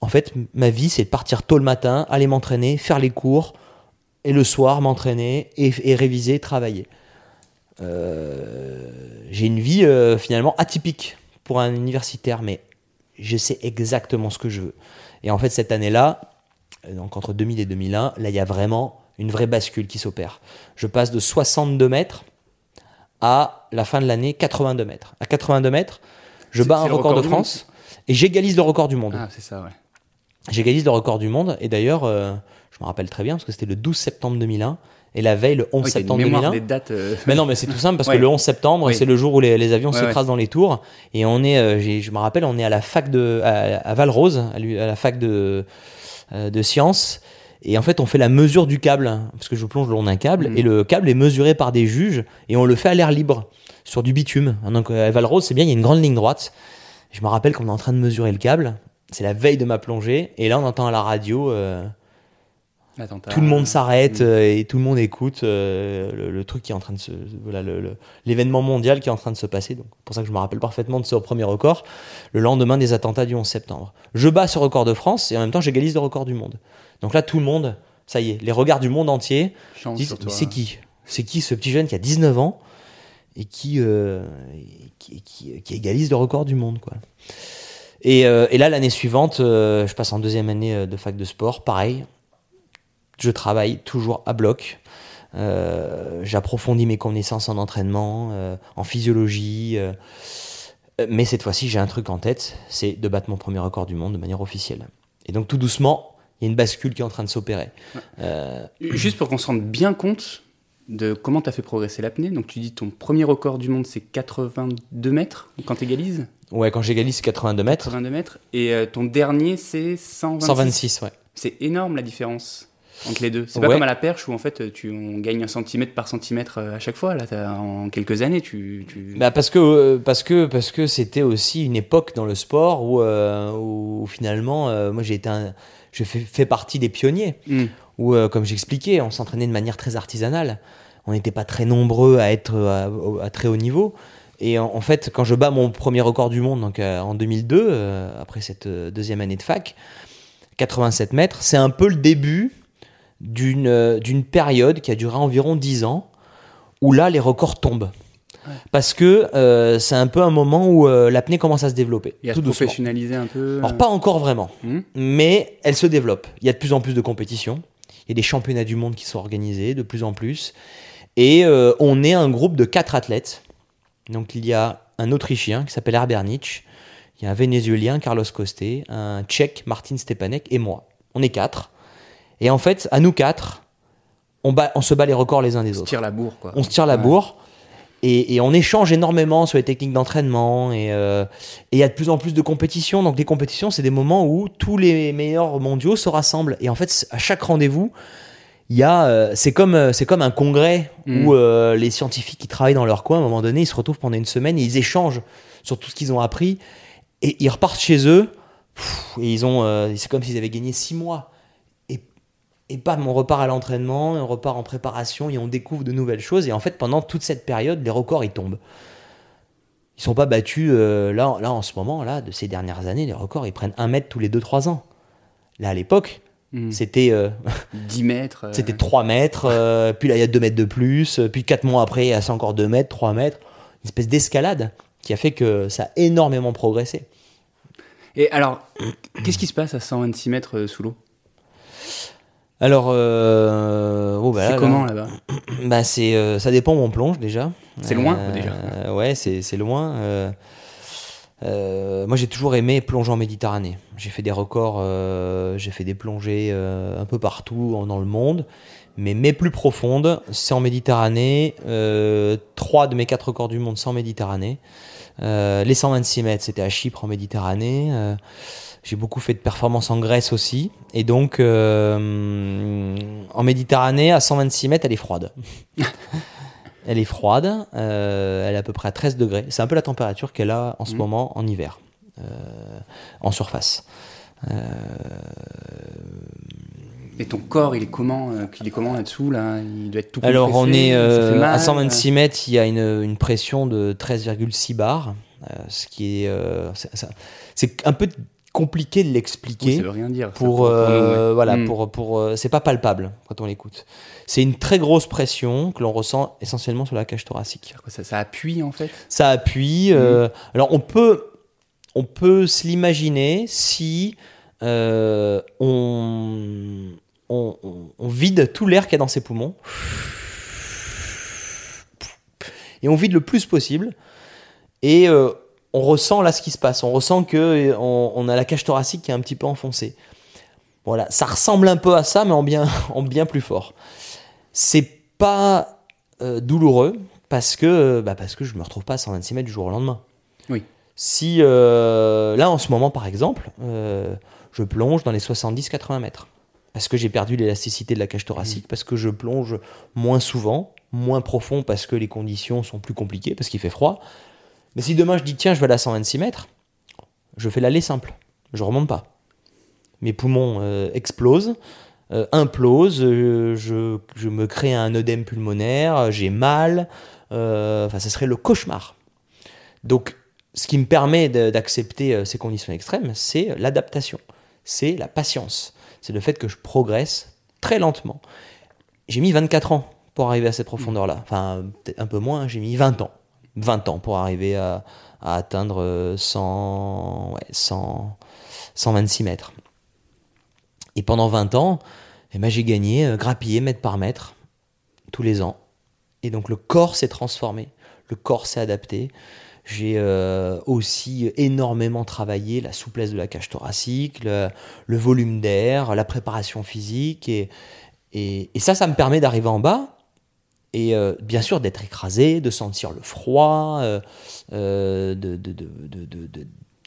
En fait, ma vie, c'est de partir tôt le matin, aller m'entraîner, faire les cours, et le soir m'entraîner et, réviser, travailler. Euh, j'ai une vie euh, finalement atypique pour un universitaire, mais je sais exactement ce que je veux. Et en fait, cette année-là, donc entre 2000 et 2001, là, il y a vraiment une vraie bascule qui s'opère. Je passe de 62 mètres à la fin de l'année 82 mètres. À 82 mètres, je bats un record record de. France et j'égalise le record du monde. Ah, c'est ça, ouais. J'égalise le record du monde et d'ailleurs, euh, je me rappelle très bien parce que c'était le 12 septembre 2001 et la veille, le 11 Ouais, t'as une septembre mémoire 2001. des dates. euh, Mais non, mais c'est tout simple parce Ouais. que le 11 septembre, Oui. c'est le jour où les, les avions Ouais, s'écrasent dans les tours. Et on est, euh, je me rappelle, on est à la fac de, à, à Valrose, à, la fac de, euh, de sciences. Et en fait, on fait la mesure du câble, hein, parce que je plonge le long d'un câble, Mhm. et le câble est mesuré par des juges, et on le fait à l'air libre, sur du bitume. Donc euh, à Valrose, c'est bien, il y a une grande ligne droite. Je me rappelle qu'on est en train de mesurer le câble. C'est la veille de ma plongée, et là, on entend à la radio. euh. Tout le monde s'arrête euh, et tout le monde écoute euh, le, le truc qui est en train de se voilà le- le- l'événement mondial qui est en train de se passer. Donc pour ça que je me rappelle parfaitement de ce premier record le lendemain des attentats du 11 septembre. Je bats ce record de France et en même temps j'égalise le record du monde. Donc là tout le monde ça y est les regards du monde entier disent c'est qui? C'est qui ce petit jeune qui a 19 ans et qui euh, et qui, qui- qui égalise le record du monde quoi. Et, euh, et là l'année suivante euh, je passe en deuxième année de fac de sport pareil je travaille toujours à bloc. Euh, J'approfondis mes connaissances en entraînement, euh, en physiologie. euh, mais cette fois-ci, j'ai un truc en tête, c'est de battre mon premier record du monde de manière officielle. Et donc tout doucement, il y a une bascule qui est en train de s'opérer. Juste pour qu'on se rende bien compte de comment tu as fait progresser l'apnée. Donc tu dis ton premier record du monde c'est 82 mètres quand tu égalises ouais, quand j'égalise, c'est 82 mètres. 82 mètres. Et ton dernier c'est 126. 126, ouais. C'est énorme la différence entre les deux. C'est pas Ouais. comme à la perche où en fait tu, on gagne un centimètre par centimètre euh, à chaque fois. Là, en quelques années, tu. tu... Bah parce que euh, parce que parce que c'était aussi une époque dans le sport où, euh, où finalement euh, moi j'ai été un, je fais, fais partie des pionniers Hmm. où, euh, comme j'expliquais, on s'entraînait de manière très artisanale. On n'était pas très nombreux à être à, très haut niveau. Et en, en fait, quand je bats mon premier record du monde, donc en 2002, euh, après cette deuxième année de fac, 87 mètres, c'est un peu le début d'une euh, d'une période qui a duré environ 10 ans, où là, les records tombent. Parce que euh, c'est un peu un moment où euh, l'apnée commence à se développer. Et à tout se professionnaliser un peu. Alors, pas encore vraiment Hmm. mais elle se développe. Il y a de plus en plus de compétitions. Il y a des championnats du monde qui sont organisés de plus en plus. Et euh, on est un groupe de quatre athlètes. Donc il y a un Autrichien qui s'appelle Herbernich, il y a un Vénézuélien, Carlos Costé, un Tchèque, Martin Stepanek, et moi. On est quatre. Et en fait, à nous quatre, on, bat- on se bat les records les uns des On se autres tire la bourre quoi. on se tire la Ouais. bourre et, et on échange énormément sur les techniques d'entraînement et euh, et il y a de plus en plus de compétitions. Donc les compétitions, c'est des moments où tous les meilleurs mondiaux se rassemblent et en fait à chaque rendez-vous, il y a euh, c'est comme euh, c'est comme un congrès Mm. où euh, les scientifiques qui travaillent dans leur coin à un moment donné, ils se retrouvent pendant une semaine et ils échangent sur tout ce qu'ils ont appris et ils repartent chez eux et ils ont, euh, c'est comme s'ils avaient gagné 6 mois. Et, bam, on repart à l'entraînement, on repart en préparation et on découvre de nouvelles choses. Et en fait, pendant toute cette période, les records, ils tombent. Ils sont pas battus, euh, là, là, en ce moment, là, de ces dernières années, les records, ils prennent 1 mètre tous les 2-3 ans. Là, à l'époque, Hmm. c'était euh, (laughs) 10 mètres. euh, c'était 3 mètres, euh, puis là, il y a 2 mètres de plus, euh, puis 4 mois après, il y a encore 2 mètres, 3 mètres. Une espèce d'escalade qui a fait que ça a énormément progressé. Et alors, (clears throat) qu'est-ce qui se passe à 126 mètres euh, sous l'eau? Alors, euh, oh, bah C'est là, là, comment là-bas (clears throat) Bah c'est euh, ça dépend où on plonge déjà. C'est loin, Euh, déjà. Ouais, c'est c'est loin. euh, euh, moi j'ai toujours aimé plonger en Méditerranée. J'ai fait des records, euh, j'ai fait des plongées euh, un peu partout dans le monde, mais mes plus profondes c'est en Méditerranée. Euh, trois de mes quatre records du monde c'est en Méditerranée. Euh, les 126 mètres c'était à Chypre en Méditerranée. J'ai beaucoup fait de performances en Grèce aussi. Et donc, euh, en Méditerranée, à 126 mètres, elle est froide. (laughs) elle est froide. euh, elle est à peu près à 13 degrés. C'est un peu la température qu'elle a en ce Mhm. moment en hiver, euh, en surface. Et ton corps, il est comment Il est comment là-dessous là? Il doit être tout Alors, on est mal, à 126 mètres, il y a une, une pression de 13,6 bars. euh, ce qui est. euh, c'est un peu compliqué de Oui, l'expliquer. ça veut rien dire. pour, euh, voilà Hmm. pour pour euh, c'est pas palpable quand on l'écoute c'est une très grosse pression que l'on ressent essentiellement sur la cage thoracique Ça, ça appuie en fait? Ça appuie euh, alors on peut on peut se l'imaginer si euh, on, on, on- on vide tout l'air qu'il y a dans ses poumons et on vide le plus possible et euh, on ressent là ce qui se passe. On ressent que on, on a la cage thoracique qui est un petit peu enfoncée. Voilà. Ça ressemble un peu à ça mais en bien (laughs) en bien plus fort. C'est pas euh, douloureux parce que bah parce que je me retrouve pas à 126 mètres du jour au lendemain. Oui. si euh, là en ce moment par exemple euh, je plonge dans les 70-80 mètres parce que j'ai perdu l'élasticité de la cage thoracique, parce que je plonge moins souvent, moins profond parce que les conditions sont plus compliquées, parce qu'il fait froid. Mais si demain je dis tiens je vais à 126 mètres, je fais l'aller simple, je remonte pas. Mes poumons euh, explosent, euh, implosent, euh, je, me crée un œdème pulmonaire, j'ai mal, euh, enfin ça serait le cauchemar. Donc ce qui me permet d'accepter euh, ces conditions extrêmes, c'est l'adaptation, c'est la patience, c'est le fait que je progresse très lentement. J'ai mis 24 ans pour arriver à cette profondeur-là, enfin un peu moins, hein, j'ai mis 20 ans, 20 ans pour arriver à, atteindre euh, 100, ouais, 100, 126 mètres. Et pendant 20 ans, eh ben, j'ai gagné, euh, grappillé mètre par mètre, tous les ans. Et donc le corps s'est transformé, le corps s'est adapté. J'ai euh, aussi énormément travaillé la souplesse de la cage thoracique, le, volume d'air, la préparation physique. Et, et ça, ça me permet d'arriver en bas et euh, bien sûr d'être écrasé, de sentir le froid, euh, euh, de,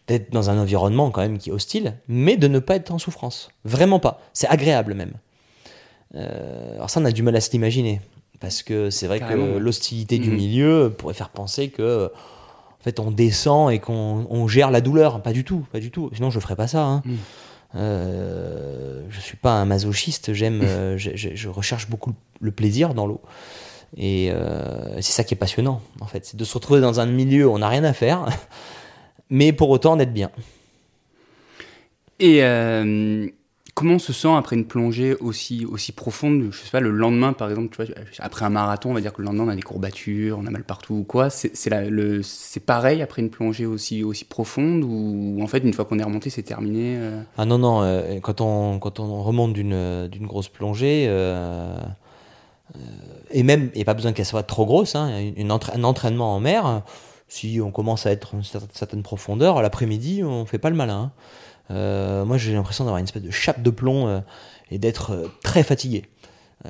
d'être dans un environnement quand même qui est hostile, mais de ne pas être en souffrance. Vraiment pas. C'est agréable même. Alors ça, on a du mal à se l'imaginer. Parce que c'est vrai Carrément, que l'hostilité du Mhm. milieu pourrait faire penser que en fait, on descend et qu'on on gère la douleur. Pas du tout, pas du tout. Sinon, je ferais pas ça. Hein. Mhm. Euh, je suis pas un masochiste. J'aime, (laughs) euh, je, je- je recherche beaucoup le plaisir dans l'eau. Et euh, c'est ça qui est passionnant, en fait. C'est de se retrouver dans un milieu où on n'a rien à faire, (laughs) mais pour autant d'être bien. Et euh, comment on se sent après une plongée aussi, aussi profonde? Je sais pas, le lendemain par exemple, tu vois, après un marathon, on va dire que le lendemain on a des courbatures, on a mal partout ou quoi. C'est pareil après une plongée aussi, aussi profonde ou en fait une fois qu'on est remonté c'est terminé euh? Ah non, non, quand, on, quand on remonte d'une d'une grosse plongée, euh, et même, et pas besoin qu'elle soit trop grosse, hein, un entraînement en mer, si on commence à être à une cer- certaine profondeur, l'après-midi, on fait pas le malin. hein. Euh, moi, j'ai l'impression d'avoir une espèce de chape de plomb euh, et d'être très fatigué.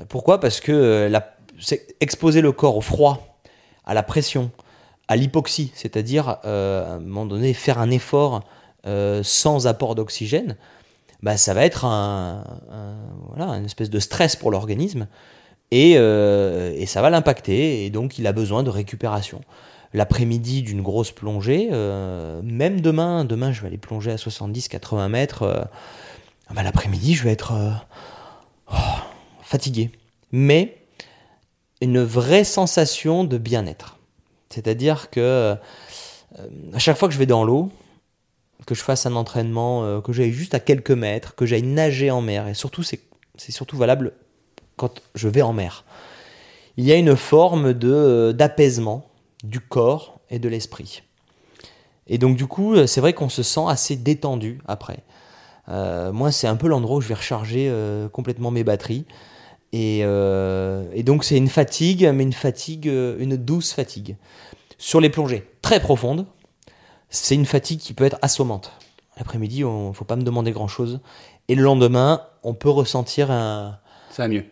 Pourquoi? Parce que la- exposer le corps au froid, à la pression, à l'hypoxie, c'est-à-dire à un moment donné faire un effort sans apport d'oxygène, bah, ça va être un, une espèce de stress pour l'organisme et, euh, et ça va l'impacter et donc il a besoin de récupération. l'après-midi d'une grosse plongée, même demain, demain je vais aller plonger à 70-80 mètres, bah, l'après-midi je vais être oh, fatigué. Mais une vraie sensation de bien-être. C'est-à-dire que à chaque fois que je vais dans l'eau, que je fasse un entraînement, que j'aille juste à quelques mètres, que j'aille nager en mer, et surtout c'est surtout valable quand je vais en mer. Il y a une forme de d'apaisement du corps et de l'esprit. Et donc du coup, c'est vrai qu'on se sent assez détendu après. Euh, moi, c'est un peu l'endroit où je vais recharger euh, complètement mes batteries. Et, euh, et donc c'est une fatigue, mais une fatigue, une douce fatigue. Sur les plongées très profondes, c'est une fatigue qui peut être assommante. L'après-midi, il ne faut pas me demander grand-chose. Et le lendemain, on peut ressentir un... Ça va mieux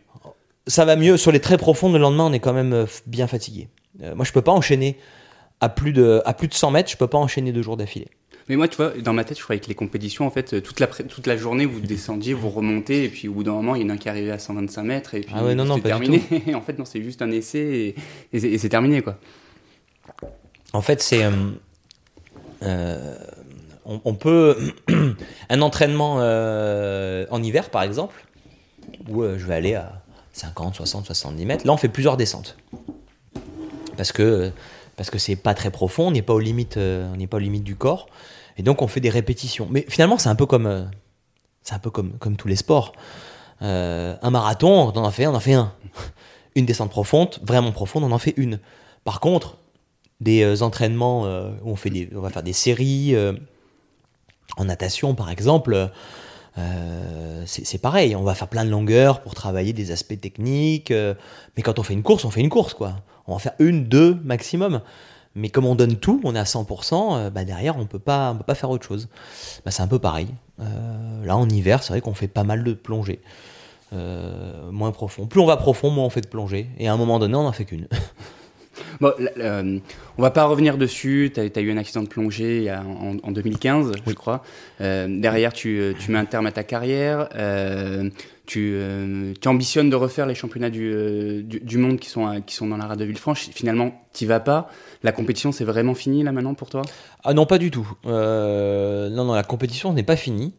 ça va mieux. Sur les très profondes, le lendemain, on est quand même euh, bien fatigué. Euh, moi, je peux pas enchaîner à plus de, à plus de 100 mètres, je peux pas enchaîner deux jours d'affilée. Mais moi, tu vois, dans ma tête, je croyais que les compétitions, en fait, euh, toute la, toute la journée, vous descendiez, vous remontez, et puis au bout d'un moment, il y en a un qui arrivait à 125 mètres, et puis ah ouais, non, non, terminé. (laughs) en fait, non, c'est juste un essai, et, c'est terminé, quoi. En fait, c'est. on, peut. (clears throat) un entraînement en hiver, par exemple, où je vais aller à 50, 60, 70 mètres. Là, on fait plusieurs descentes. Parce que parce que c'est pas très profond, on n'est pas aux limites, euh, n'est pas aux limites du corps, et donc on fait des répétitions. Mais finalement, c'est un peu comme, euh, un peu comme, comme tous les sports. Euh, un marathon, on en fait, on en fait un. (laughs) Une descente profonde, vraiment profonde, on en fait une. Par contre, des entraînements où on fait des, on va faire des séries en natation, par exemple. Euh, c'est pareil, on va faire plein de longueurs pour travailler des aspects techniques, euh, mais quand on fait une course, on fait une course, quoi. On va faire une, deux maximum. Mais comme on donne tout, on est à 100%, euh, bah derrière, on peut pas, peut pas faire autre chose. Bah, c'est un peu pareil. là, en hiver, c'est vrai qu'on fait pas mal de plongées. moins profond. Plus on va profond, moins on fait de plongées. Et à un moment donné, on n'en fait qu'une. (laughs) Bon, euh, on va pas revenir dessus. Tu as, eu un accident de plongée en, 2015, je crois. Euh, derrière, tu, euh, tu, mets un terme à ta carrière. tu, tu, ambitionnes de refaire les championnats du, du, monde qui sont, qui sont dans la rade de Villefranche. Finalement, tu vas pas. La compétition, c'est vraiment fini là maintenant pour toi? Ah non, pas du tout. non, non, la compétition n'est pas finie.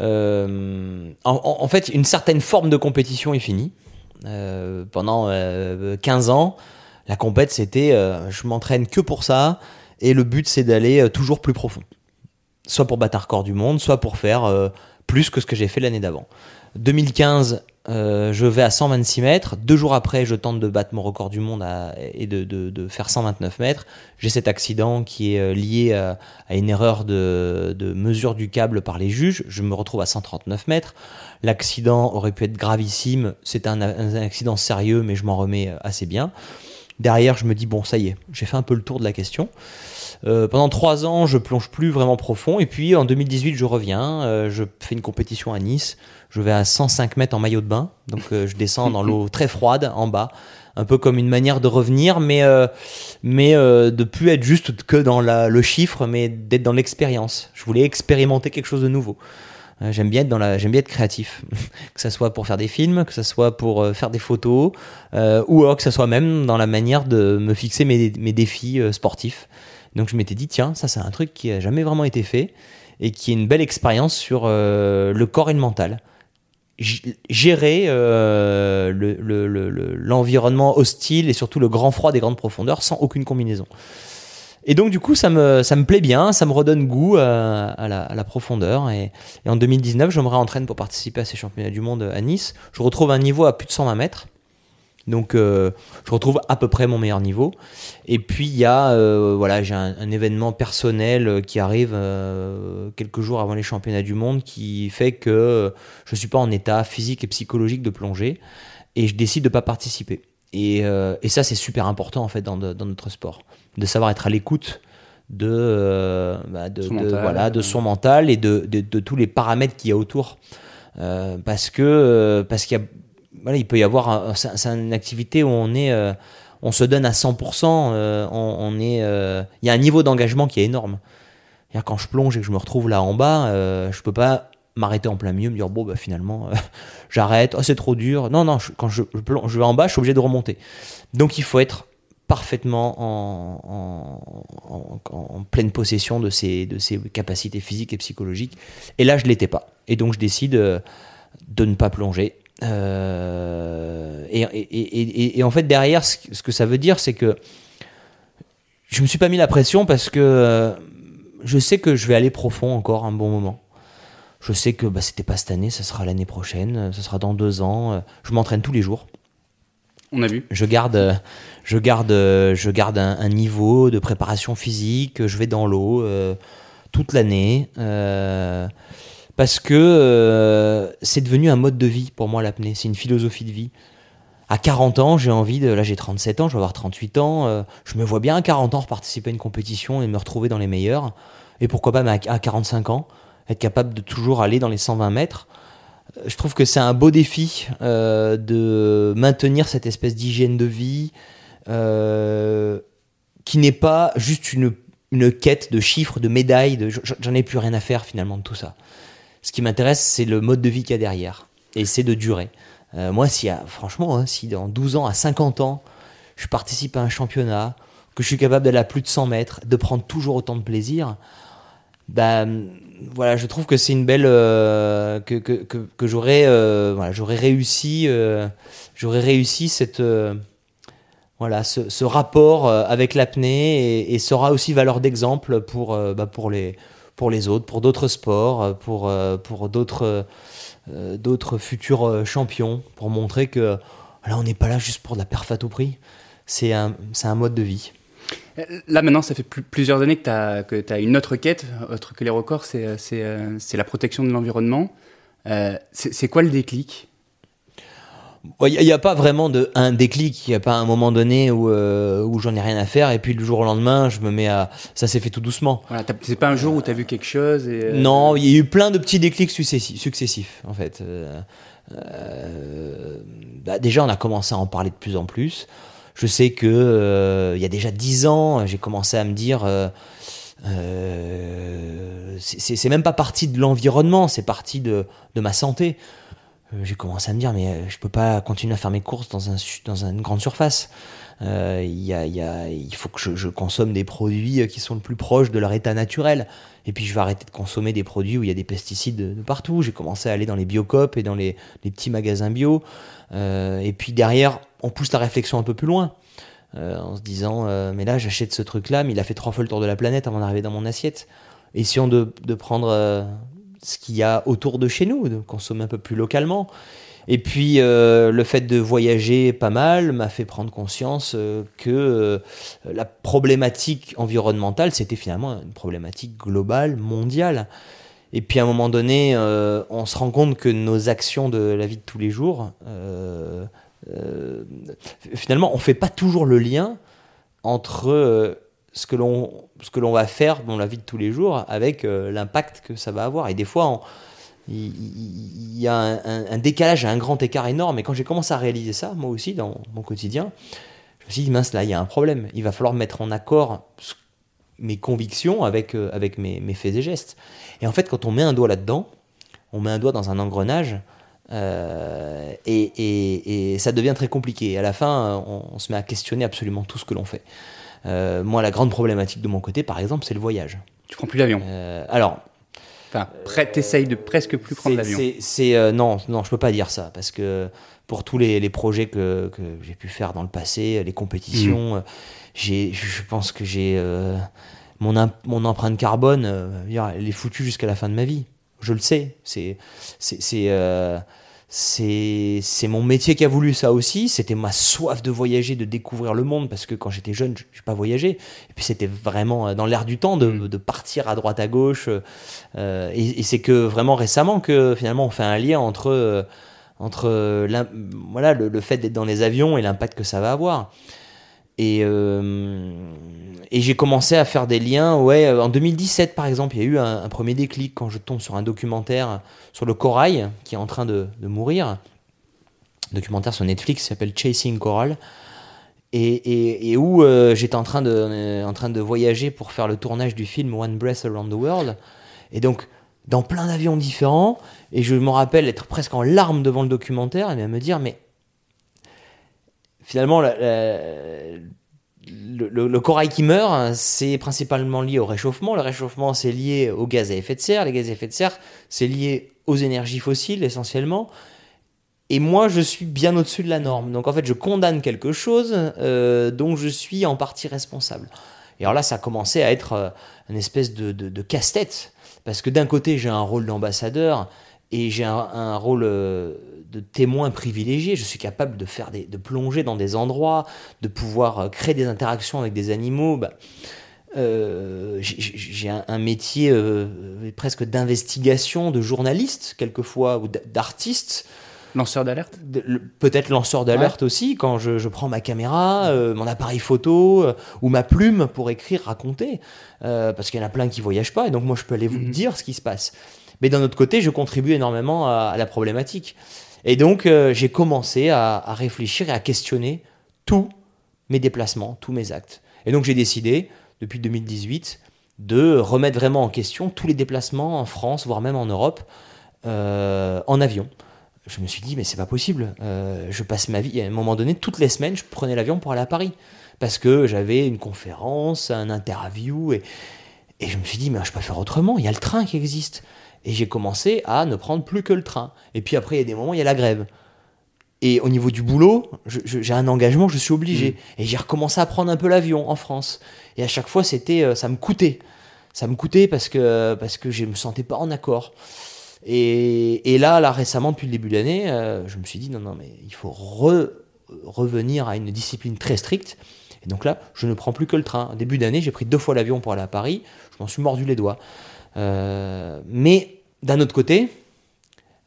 En, en, fait, une certaine forme de compétition est finie. pendant 15 ans, la compète, c'était euh, je m'entraîne que pour ça, et le but, c'est d'aller euh, toujours plus profond. Soit pour battre un record du monde, soit pour faire euh, plus que ce que j'ai fait l'année d'avant. 2015, je vais à 126 mètres. Deux jours après, je tente de battre mon record du monde et de, faire 129 mètres. J'ai cet accident qui est lié à, une erreur de, mesure du câble par les juges. Je me retrouve à 139 mètres. L'accident aurait pu être gravissime. C'est un, un, accident sérieux, mais je m'en remets assez bien. Derrière, je me dis, bon, ça y est, j'ai fait un peu le tour de la question. Euh, pendant trois ans, je plonge plus vraiment profond. Et puis en 2018, je reviens. Euh, je fais une compétition à Nice. Je vais à 105 mètres en maillot de bain. Donc euh, je descends dans l'eau très froide en bas. Un peu comme une manière de revenir, mais, mais de plus être juste que dans le chiffre, mais d'être dans l'expérience. Je voulais expérimenter quelque chose de nouveau. Euh, j'aime bien être dans la, j'aime bien être créatif, (laughs) que ça soit pour faire des films, que ça soit pour euh, faire des photos, euh, ou que ça soit même dans la manière de me fixer mes, défis sportifs. Donc je m'étais dit tiens, ça c'est un truc qui a jamais vraiment été fait et qui est une belle expérience sur le corps et le mental. Gérer l'environnement le, hostile et surtout le grand froid des grandes profondeurs sans aucune combinaison. Et donc, du coup, ça me, ça me plaît bien, ça me redonne goût euh, à, la, profondeur. Et, en 2019, je me réentraîne pour participer à ces championnats du monde à Nice. Je retrouve un niveau à plus de 120 mètres. Donc, euh, je retrouve à peu près mon meilleur niveau. Et puis, il y a, euh, voilà, j'ai un, événement personnel qui arrive quelques jours avant les championnats du monde qui fait que je ne suis pas en état physique et psychologique de plonger. Et je décide de ne pas participer. Et, ça, c'est super important, en fait, dans notre sport de savoir être à l'écoute de, euh, bah, de, son voilà, de son mental et de, de, tous les paramètres qu'il y a autour. Euh, parce que euh, parce qu'il voilà, il peut y avoir c'est une activité où on est on se donne à 100%, on, est il y a un niveau d'engagement qui est énorme. Quand je plonge et que je me retrouve là en bas, je peux pas m'arrêter en plein milieu, me dire bon bah finalement (laughs) j'arrête, oh, c'est trop dur. Non non, quand je, je, je vais en bas, je suis obligé de remonter. Donc il faut être parfaitement en, pleine possession de ses, capacités physiques et psychologiques. Et là, je ne l'étais pas. Et donc, je décide euh, de ne pas plonger. Euh, et, en fait, derrière, ce que ça veut dire, c'est que je me suis pas mis la pression parce que euh, je sais que je vais aller profond encore un bon moment. Je sais que bah, c'était pas cette année, ça sera l'année prochaine, ça sera dans deux ans. Je m'entraîne tous les jours. Je garde un, niveau de préparation physique. Je vais dans l'eau euh, toute l'année euh, parce que euh, c'est devenu un mode de vie pour moi l'apnée. C'est une philosophie de vie. À 40 ans, j'ai envie de. Là, j'ai 37 ans, je vais avoir 38 ans. je me vois bien à 40 ans participer à une compétition et me retrouver dans les meilleurs. Et pourquoi pas, à 45 ans, être capable de toujours aller dans les 120 mètres je trouve que c'est un beau défi euh, de maintenir cette espèce d'hygiène de vie euh, qui n'est pas juste une, quête de chiffres, de médailles. De, j'en ai plus rien à faire finalement de tout ça. Ce qui m'intéresse, c'est le mode de vie qu'il y a derrière. Et c'est de durer. Euh, moi, si, franchement, hein, si dans 12 ans, à 50 ans, je participe à un championnat, que je suis capable d'aller à plus de 100 mètres, de prendre toujours autant de plaisir, ben voilà, je trouve que c'est une belle euh, que, que, que, j'aurais euh, voilà, réussi euh, réussi cette voilà ce, ce rapport avec l'apnée et, sera aussi valeur d'exemple pour bah, pour les pour les autres, pour d'autres sports, pour pour d'autres d'autres futurs champions, pour montrer que là on n'est pas là juste pour de la perf à tout prix. C'est un c'est un mode de vie. Là, maintenant, ça fait plusieurs années que tu as, une autre quête, autre que les records, c'est euh, la protection de l'environnement. Euh, c'est quoi le déclic? Il n'y a, pas vraiment de un déclic, il n'y a pas un moment donné où, euh, où j'en ai rien à faire et puis le jour au lendemain je me mets à... Ça s'est fait tout doucement. Voilà, c'est pas un jour où tu as vu quelque chose et... Non, il y a eu plein de petits déclics successifs, en fait. Bah, déjà on a commencé à en parler de plus en plus. Je sais que euh, il y a déjà dix ans, j'ai commencé à me dire. Euh, euh, c'est même pas partie de l'environnement, c'est partie de, ma santé. J'ai commencé à me dire, mais je peux pas continuer à faire mes courses dans, un, dans une grande surface. Il faut que je, consomme des produits qui sont le plus proches de leur état naturel. Et puis je vais arrêter de consommer des produits où il y a des pesticides de, partout. J'ai commencé à aller dans les biocopes et dans les petits magasins bio. Euh, et puis derrière, on pousse la réflexion un peu plus loin. Euh, en se disant, euh, mais là j'achète ce truc-là, mais il a fait trois fois le tour de la planète avant d'arriver dans mon assiette. Essayons de, de prendre ce qu'il y a autour de chez nous, de consommer un peu plus localement. Et puis le fait de voyager pas mal m'a fait prendre conscience que la problématique environnementale, c'était finalement une problématique globale, mondiale. Et puis à un moment donné, on se rend compte que nos actions de la vie de tous les jours euh, finalement, on fait pas toujours le lien entre euh, ce que l'on va faire dans la vie de tous les jours avec euh, l'impact que ça va avoir. Et des fois, il y, a un, décalage, un grand écart énorme. Et quand j'ai commencé à réaliser ça, moi aussi, dans mon quotidien, je me suis dit, mince, là, il y a un problème. Il va falloir mettre en accord mes convictions avec, avec mes faits et gestes. Et en fait, quand on met un doigt là-dedans, on met un doigt dans un engrenage euh, et, ça devient très compliqué. À la fin, on, se met à questionner absolument tout ce que l'on fait. Euh, moi, la grande problématique de mon côté, par exemple, c'est le voyage. Tu prends plus l'avion euh, Alors. Enfin, t'essayes de presque plus prendre l'avion. C'est non, non, je peux pas dire ça parce que pour tous les, projets que, que j'ai pu faire dans le passé, les compétitions, mmh. j'ai, je pense que j'ai mon, mon empreinte carbone, elle est foutue jusqu'à la fin de ma vie je le sais. C'est c'est euh, c'est mon métier qui a voulu ça aussi. C'était ma soif de voyager, de découvrir le monde, parce que quand j'étais jeune, je n'ai pas voyagé. Et puis c'était vraiment euh, dans l'air du temps de, mm. de, partir à droite à gauche. Euh, et, c'est que vraiment récemment que finalement on fait un lien entre entre voilà le, le fait d'être dans les avions et l'impact que ça va avoir. Et et j'ai commencé à faire des liens. Ouais, euh, en 2017, par exemple, il y a eu un, premier déclic quand je tombe sur un documentaire sur le corail qui est en train de, mourir. Un documentaire sur Netflix s'appelle Chasing Coral. Et, où euh, j'étais en, train de, euh, en train de voyager pour faire le tournage du film One Breath Around the World. Et donc, dans plein d'avions différents. Et je me rappelle être presque en larmes devant le documentaire et me dire, mais finalement, le, corail qui meurt, c'est principalement lié au réchauffement. Le réchauffement, c'est lié aux gaz à effet de serre. Les gaz à effet de serre, c'est lié aux énergies fossiles essentiellement. Et moi, je suis bien au-dessus de la norme. Donc en fait, je condamne quelque chose euh, dont je suis en partie responsable. Et alors là, ça a commencé à être euh, une espèce de, de, casse-tête. Parce que d'un côté, j'ai un rôle d'ambassadeur et j'ai un, rôle euh, de témoin privilégié. Je suis capable de, faire des, de plonger dans des endroits, de pouvoir créer des interactions avec des animaux. Bah, j'ai un, métier presque d'investigation, de journaliste, quelquefois, ou d'artiste. Lanceur d'alerte? Peut-être lanceur d'alerte aussi, quand je, prends ma caméra, euh, mon appareil photo euh, ou ma plume pour écrire, raconter. Euh, parce qu'il y en a plein qui voyagent pas, et donc moi je peux aller vous mhm. dire ce qui se passe. Mais d'un autre côté, je contribue énormément à, la problématique. Et donc j'ai commencé à, réfléchir et à questionner tous mes déplacements, tous mes actes. Et donc j'ai décidé, depuis 2018, de remettre vraiment en question tous les déplacements en France, voire même en Europe, en avion je me suis dit, mais c'est pas possible. Euh, je passe ma vie. à un moment donné, toutes les semaines, je prenais l'avion pour aller à Paris. Parce que j'avais une conférence, un interview. Et, et je me suis dit, mais je peux faire autrement. Il y a le train qui existe. Et j'ai commencé à ne prendre plus que le train. Et puis après, il y a des moments, il y a la grève. Et au niveau du boulot, j'ai un engagement, je suis obligé. Mm. Et j'ai recommencé à prendre un peu l'avion en France. Et à chaque fois, c'était, euh, ça me coûtait. Ça me coûtait parce que, parce que je me sentais pas en accord. Et, là, là, récemment, depuis le début de l'année, euh, je me suis dit, non, non, mais il faut revenir à une discipline très stricte. Et donc là, je ne prends plus que le train. Début d'année, j'ai pris deux fois l'avion pour aller à Paris. Je m'en suis mordu les doigts. Euh, mais d'un autre côté,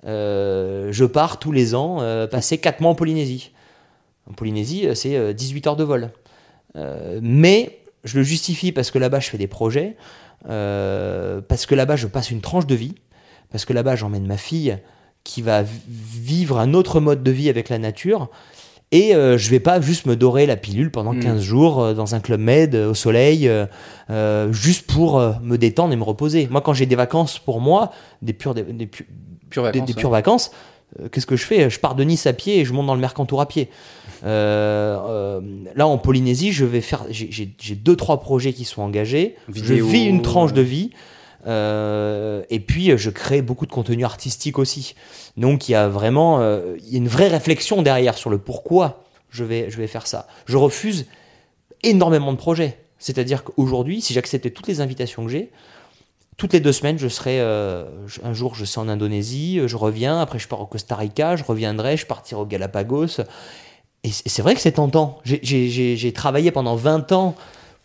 euh, je pars tous les ans passer quatre mois en Polynésie. En Polynésie, c'est 18 heures de vol. mais je le justifie parce que là-bas, je fais des projets, parce que là-bas, je passe une tranche de vie parce que là-bas j'emmène ma fille qui va vivre un autre mode de vie avec la nature. Et euh, je vais pas juste me dorer la pilule pendant 15 hmm. jours euh, dans un club med euh, au soleil, juste pour me détendre et me reposer. Moi, quand j'ai des vacances pour moi, des pures, des, pures vacances, des, pures vacances qu'est-ce que je fais? Je pars de Nice à pied et je monte dans le Mercantour à pied. là, en Polynésie, je vais faire. J'ai deux, trois projets qui sont engagés. Je vis une tranche de vie. Euh, et puis, je crée beaucoup de contenu artistique aussi. Donc, il y a vraiment euh, une vraie réflexion derrière sur le pourquoi je vais, je vais faire ça. Je refuse énormément de projets. C'est-à-dire qu'aujourd'hui, si j'acceptais toutes les invitations que j'ai, toutes les deux semaines, je serai. Euh, un jour, je serai en Indonésie, je reviens, après, je pars au Costa Rica, je reviendrai, je partirai au Galapagos. Et c'est vrai que c'est tentant. J'ai travaillé pendant 20 ans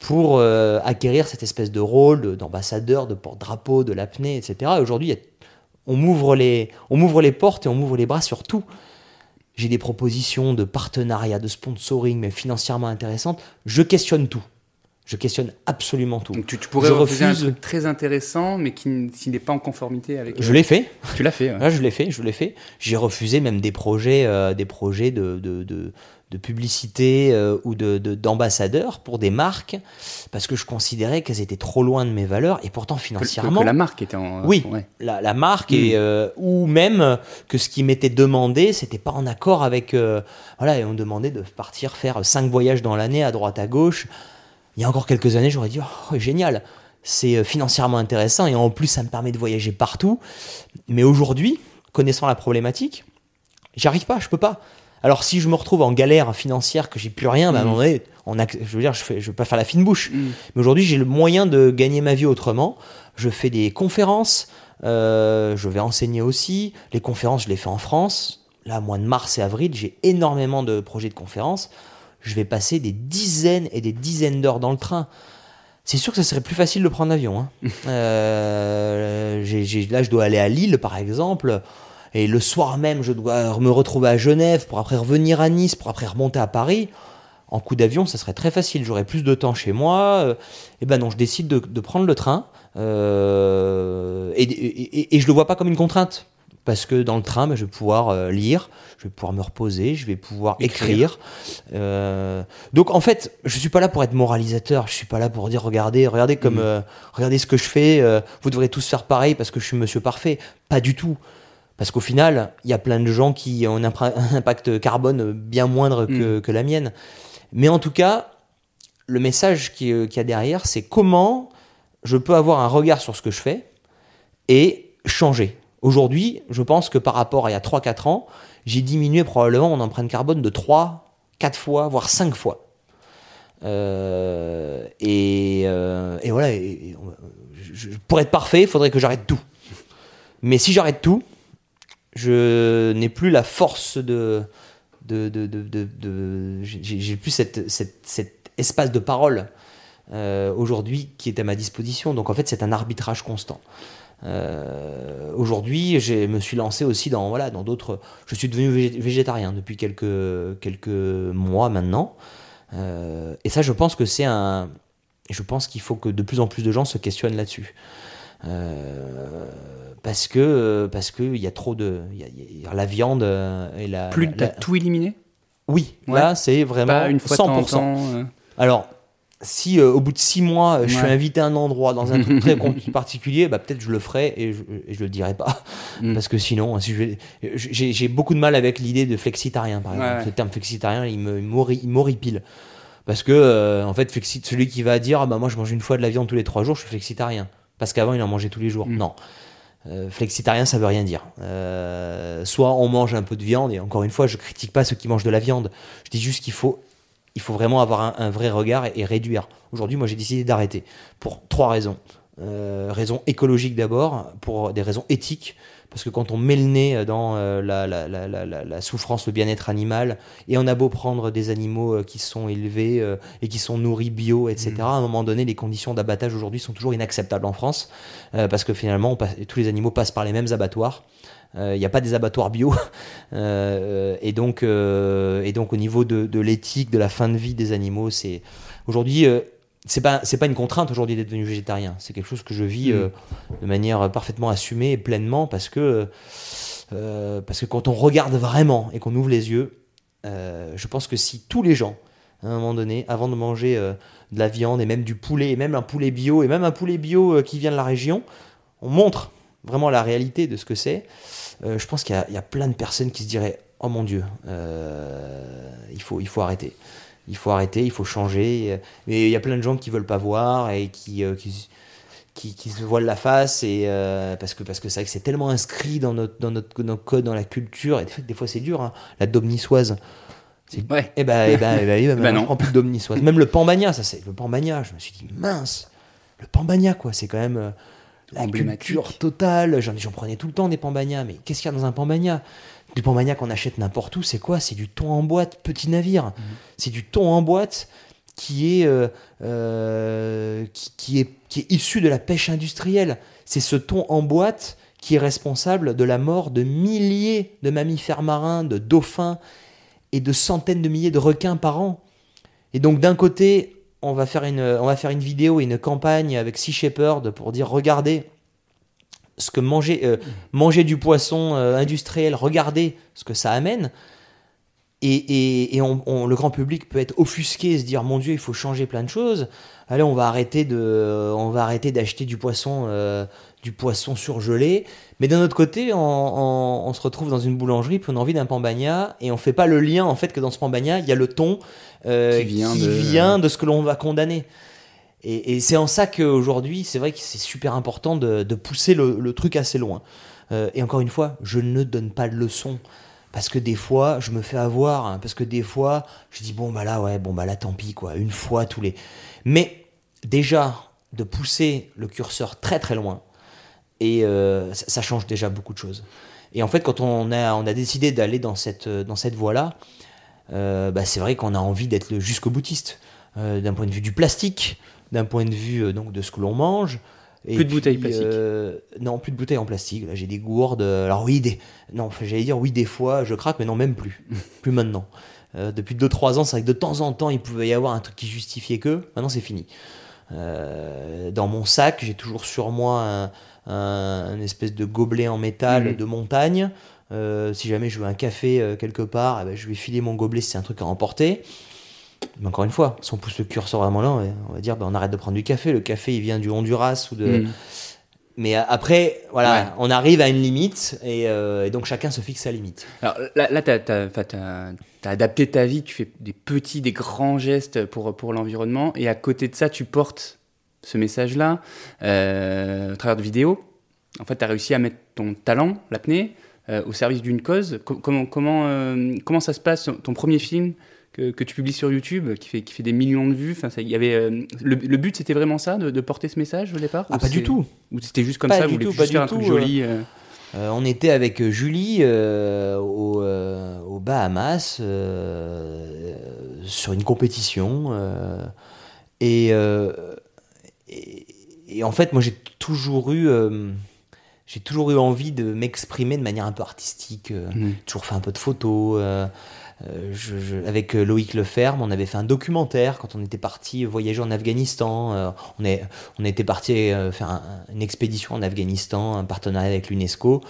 pour euh, acquérir cette espèce de rôle d'ambassadeur, de porte-drapeau, de l'apnée, etc. Aujourd'hui, on m'ouvre les, portes et on m'ouvre les bras sur tout. J'ai des propositions de partenariat, de sponsoring, mais financièrement intéressantes. Je questionne tout. Je questionne absolument tout. Donc tu, pourrais je refuser un truc très intéressant, mais qui, n'est pas en conformité avec. Je l'ai fait. Tu l'as fait. Ouais. je l'ai fait. Je l'ai fait. J'ai refusé même des projets, euh, des projets de, de, de publicité euh, ou de, d'ambassadeurs pour des marques parce que je considérais qu'elles étaient trop loin de mes valeurs et pourtant financièrement. Que, la marque était en. Oui, la, marque et, hmm. euh, ou même que ce qui m'était demandé, c'était pas en accord avec. Euh, voilà, et on demandait de partir faire cinq voyages dans l'année à droite à gauche. Il y a encore quelques années, j'aurais dit oh, génial, c'est financièrement intéressant et en plus ça me permet de voyager partout. Mais aujourd'hui, connaissant la problématique, j'arrive pas, je peux pas. Alors si je me retrouve en galère financière, que j'ai plus rien, bah, à un mm. moment donné, on a, je veux dire, je ne je vais pas faire la fine bouche. Mm. Mais aujourd'hui, j'ai le moyen de gagner ma vie autrement. Je fais des conférences, euh, je vais enseigner aussi. Les conférences, je les fais en France. Là, mois de mars et avril, j'ai énormément de projets de conférences. Je vais passer des dizaines et des dizaines d'heures dans le train. C'est sûr que ce serait plus facile de prendre l'avion. Hein. (laughs) euh, là, je dois aller à Lille, par exemple et le soir même, je dois me retrouver à Genève pour après revenir à Nice, pour après remonter à Paris. En coup d'avion, ça serait très facile. J'aurais plus de temps chez moi. et euh, eh ben non, je décide de, prendre le train. Euh, et, et, je le vois pas comme une contrainte. Parce que dans le train, ben, je vais pouvoir euh, lire, je vais pouvoir me reposer, je vais pouvoir écrire. donc en fait, je suis pas là pour être moralisateur. Je suis pas là pour dire regardez, regardez comme, mm. regardez ce que je fais. vous devrez tous faire pareil parce que je suis Monsieur Parfait. Pas du tout. Parce qu'au final, il y a plein de gens qui ont un (laughs) impact carbone bien moindre que, mm. la mienne. Mais en tout cas, le message qu'il y a derrière, c'est comment je peux avoir un regard sur ce que je fais et changer. Aujourd'hui, je pense que par rapport à il y a 3-4 ans, j'ai diminué probablement mon empreinte carbone de 3, 4 fois, voire 5 fois. Euh, et, euh, et, voilà, pour être parfait, il faudrait que j'arrête tout. Mais si j'arrête tout, je n'ai plus la force de. de, de, j'ai plus cet espace de parole euh, aujourd'hui qui est à ma disposition. Donc en fait, c'est un arbitrage constant. Euh, aujourd'hui, je me suis lancé aussi dans voilà dans d'autres. Je suis devenu végétarien depuis quelques quelques mois maintenant, euh, et ça, je pense que c'est un. Je pense qu'il faut que de plus en plus de gens se questionnent là-dessus. Euh, parce que parce que il y a trop de y a, la viande et la plus la, tout éliminé? Oui là c'est vraiment une fois 100% temps, alors si euh, au bout de six mois euh, je suis invité à un endroit dans un truc très (laughs) particulier, bah, peut-être je le ferai et je, et je le dirai pas. Mm. Parce que sinon, si j'ai beaucoup de mal avec l'idée de flexitarien, par exemple. Le terme flexitarien, il m'horripile. Parce que, euh, en fait, celui qui va dire, ah, bah, moi je mange une fois de la viande tous les trois jours, je suis flexitarien. Parce qu'avant, il en mangeait tous les jours. Mm. Non. flexitarien, ça veut rien dire. soit on mange un peu de viande, et encore une fois, je critique pas ceux qui mangent de la viande. Je dis juste qu'il faut il faut vraiment avoir un, vrai regard et, réduire. Aujourd'hui, moi, j'ai décidé d'arrêter pour trois raisons. Euh, raison écologique d'abord, pour des raisons éthiques, parce que quand on met le nez dans euh, la, la, la, la, souffrance, le bien-être animal, et on a beau prendre des animaux euh, qui sont élevés euh, et qui sont nourris bio, etc., mmh. à un moment donné, les conditions d'abattage aujourd'hui sont toujours inacceptables en France, parce que finalement, tous les animaux passent par les mêmes abattoirs. Il euh, n'y a pas des abattoirs bio. (laughs) Euh, et, donc, euh, et donc, au niveau de, de l'éthique, de la fin de vie des animaux, c'est aujourd'hui c'est pas c'est pas une contrainte aujourd'hui d'être devenu végétarien. C'est quelque chose que je vis mm. de manière parfaitement assumée et pleinement parce que parce que quand on regarde vraiment et qu'on ouvre les yeux, je pense que si tous les gens à un moment donné, avant de manger de la viande et même du poulet, et même un poulet bio et même un poulet bio qui vient de la région, on montre vraiment la réalité de ce que c'est. Euh, je pense qu'il y, a plein de personnes qui se diraient Oh mon Dieu, euh, il, faut, il faut arrêter. Il faut arrêter, il faut changer. Mais il y a plein de gens qui veulent pas voir et qui, euh, qui, qui, se voilent la face. Et, parce que parce que c'est vrai que c'est tellement inscrit dans notre, dans notre, notre, code, dans la culture. Et des fois, c'est dur. Hein. La domniçoise. Ouais. Et ben, et et non. plus domniçoise. Même le pambagna, ça c'est le pambagna. Je me suis dit mince, le pambagna quoi. C'est quand même la culture totale. J'en prenais tout le temps des pambagnas, mais qu'est-ce qu'il y a dans un pambagna Du qu'on achète n'importe où, c'est quoi? C'est du thon en boîte, petit navire. Mhm. C'est du thon en boîte qui est, euh, euh, qui, est, qui est issu de la pêche industrielle. C'est ce thon en boîte qui est responsable de la mort de milliers de mammifères marins, de dauphins et de centaines de milliers de requins par an. Et donc d'un côté, on va faire une, on va faire une vidéo et une campagne avec Sea Shepherd pour dire regardez ce que manger, euh, manger du poisson euh, industriel, regardez ce que ça amène. Et, et, on, le grand public peut être offusqué et se dire mon Dieu, il faut changer plein de choses. Allez, on va arrêter de, on va arrêter d'acheter du poisson, euh, du poisson surgelé. Mais d'un autre côté, on, se retrouve dans une boulangerie puis on a envie d'un pambagna et on fait pas le lien en fait que dans ce pambagna il y a le thon qui, vient, de... ce que l'on va condamner. Et, c'est en ça qu'aujourd'hui, c'est vrai que c'est super important de, pousser le, truc assez loin. et encore une fois, je ne donne pas de leçons. Parce que des fois je me fais avoir hein, parce que des fois je dis bon bah là ouais bon bah là tant pis quoi. Une fois tous les mais déjà de pousser le curseur très très loin et euh, ça, change déjà beaucoup de choses. Et en fait quand on a on a décidé d'aller dans cette dans cette voie là euh, bah, c'est vrai qu'on a envie d'être jusqu'au boutiste euh, d'un point de vue du plastique d'un point de vue donc de ce que l'on mange plus de bouteilles plastiques. Euh, non, plus de bouteilles en plastique. Là, j'ai des gourdes. Alors oui, des... non, j'allais dire oui des fois, je craque, mais non, même plus, (laughs) plus maintenant. Euh, depuis 2-3 ans, c'est vrai que de temps en temps, il pouvait y avoir un truc qui justifiait que. Maintenant, c'est fini. Euh, dans mon sac, j'ai toujours sur moi un, espèce de gobelet en métal mhm. de montagne. si jamais je veux un café quelque part, eh ben, je vais filer mon gobelet si c'est un truc à emporter. Mais encore une fois, si on pousse le curseur vraiment là, on va dire ben, on arrête de prendre du café. Le café, il vient du Honduras ou de. Mm. Mais a- après, voilà, on arrive à une limite et, euh, et donc chacun se fixe sa limite. Alors là, là t'as- t'as adapté ta vie, tu fais des petits, des grands gestes pour, pour l'environnement, et à côté de ça, tu portes ce message-là euh, au travers de vidéos. En fait, tu as réussi à mettre ton talent, l'apnée, euh, au service d'une cause. Co- comment, comment, euh, comment ça se passe, ton premier film? Que, que tu publies sur YouTube, qui fait, qui fait des millions de vues enfin, ça, y avait, euh, le, le but, c'était vraiment ça, de, de porter ce message au départ Ah, pas du tout. Ou c'était juste comme Pas ça, vous voulez juste pas du faire un tout, truc joli euh, Euh, on était avec Julie euh, au, aux Bahamas sur une compétition et, et, et en fait moi j'ai toujours eu j'ai toujours eu envie de m'exprimer de manière un peu artistique euh, Mhm. toujours fait un peu de photos euh, je- avec euh, Loïc Leferme, on avait fait un documentaire quand on était parti voyager en Afghanistan. Euh, on, était parti euh, faire un- une expédition en Afghanistan, un partenariat avec l'UNESCO.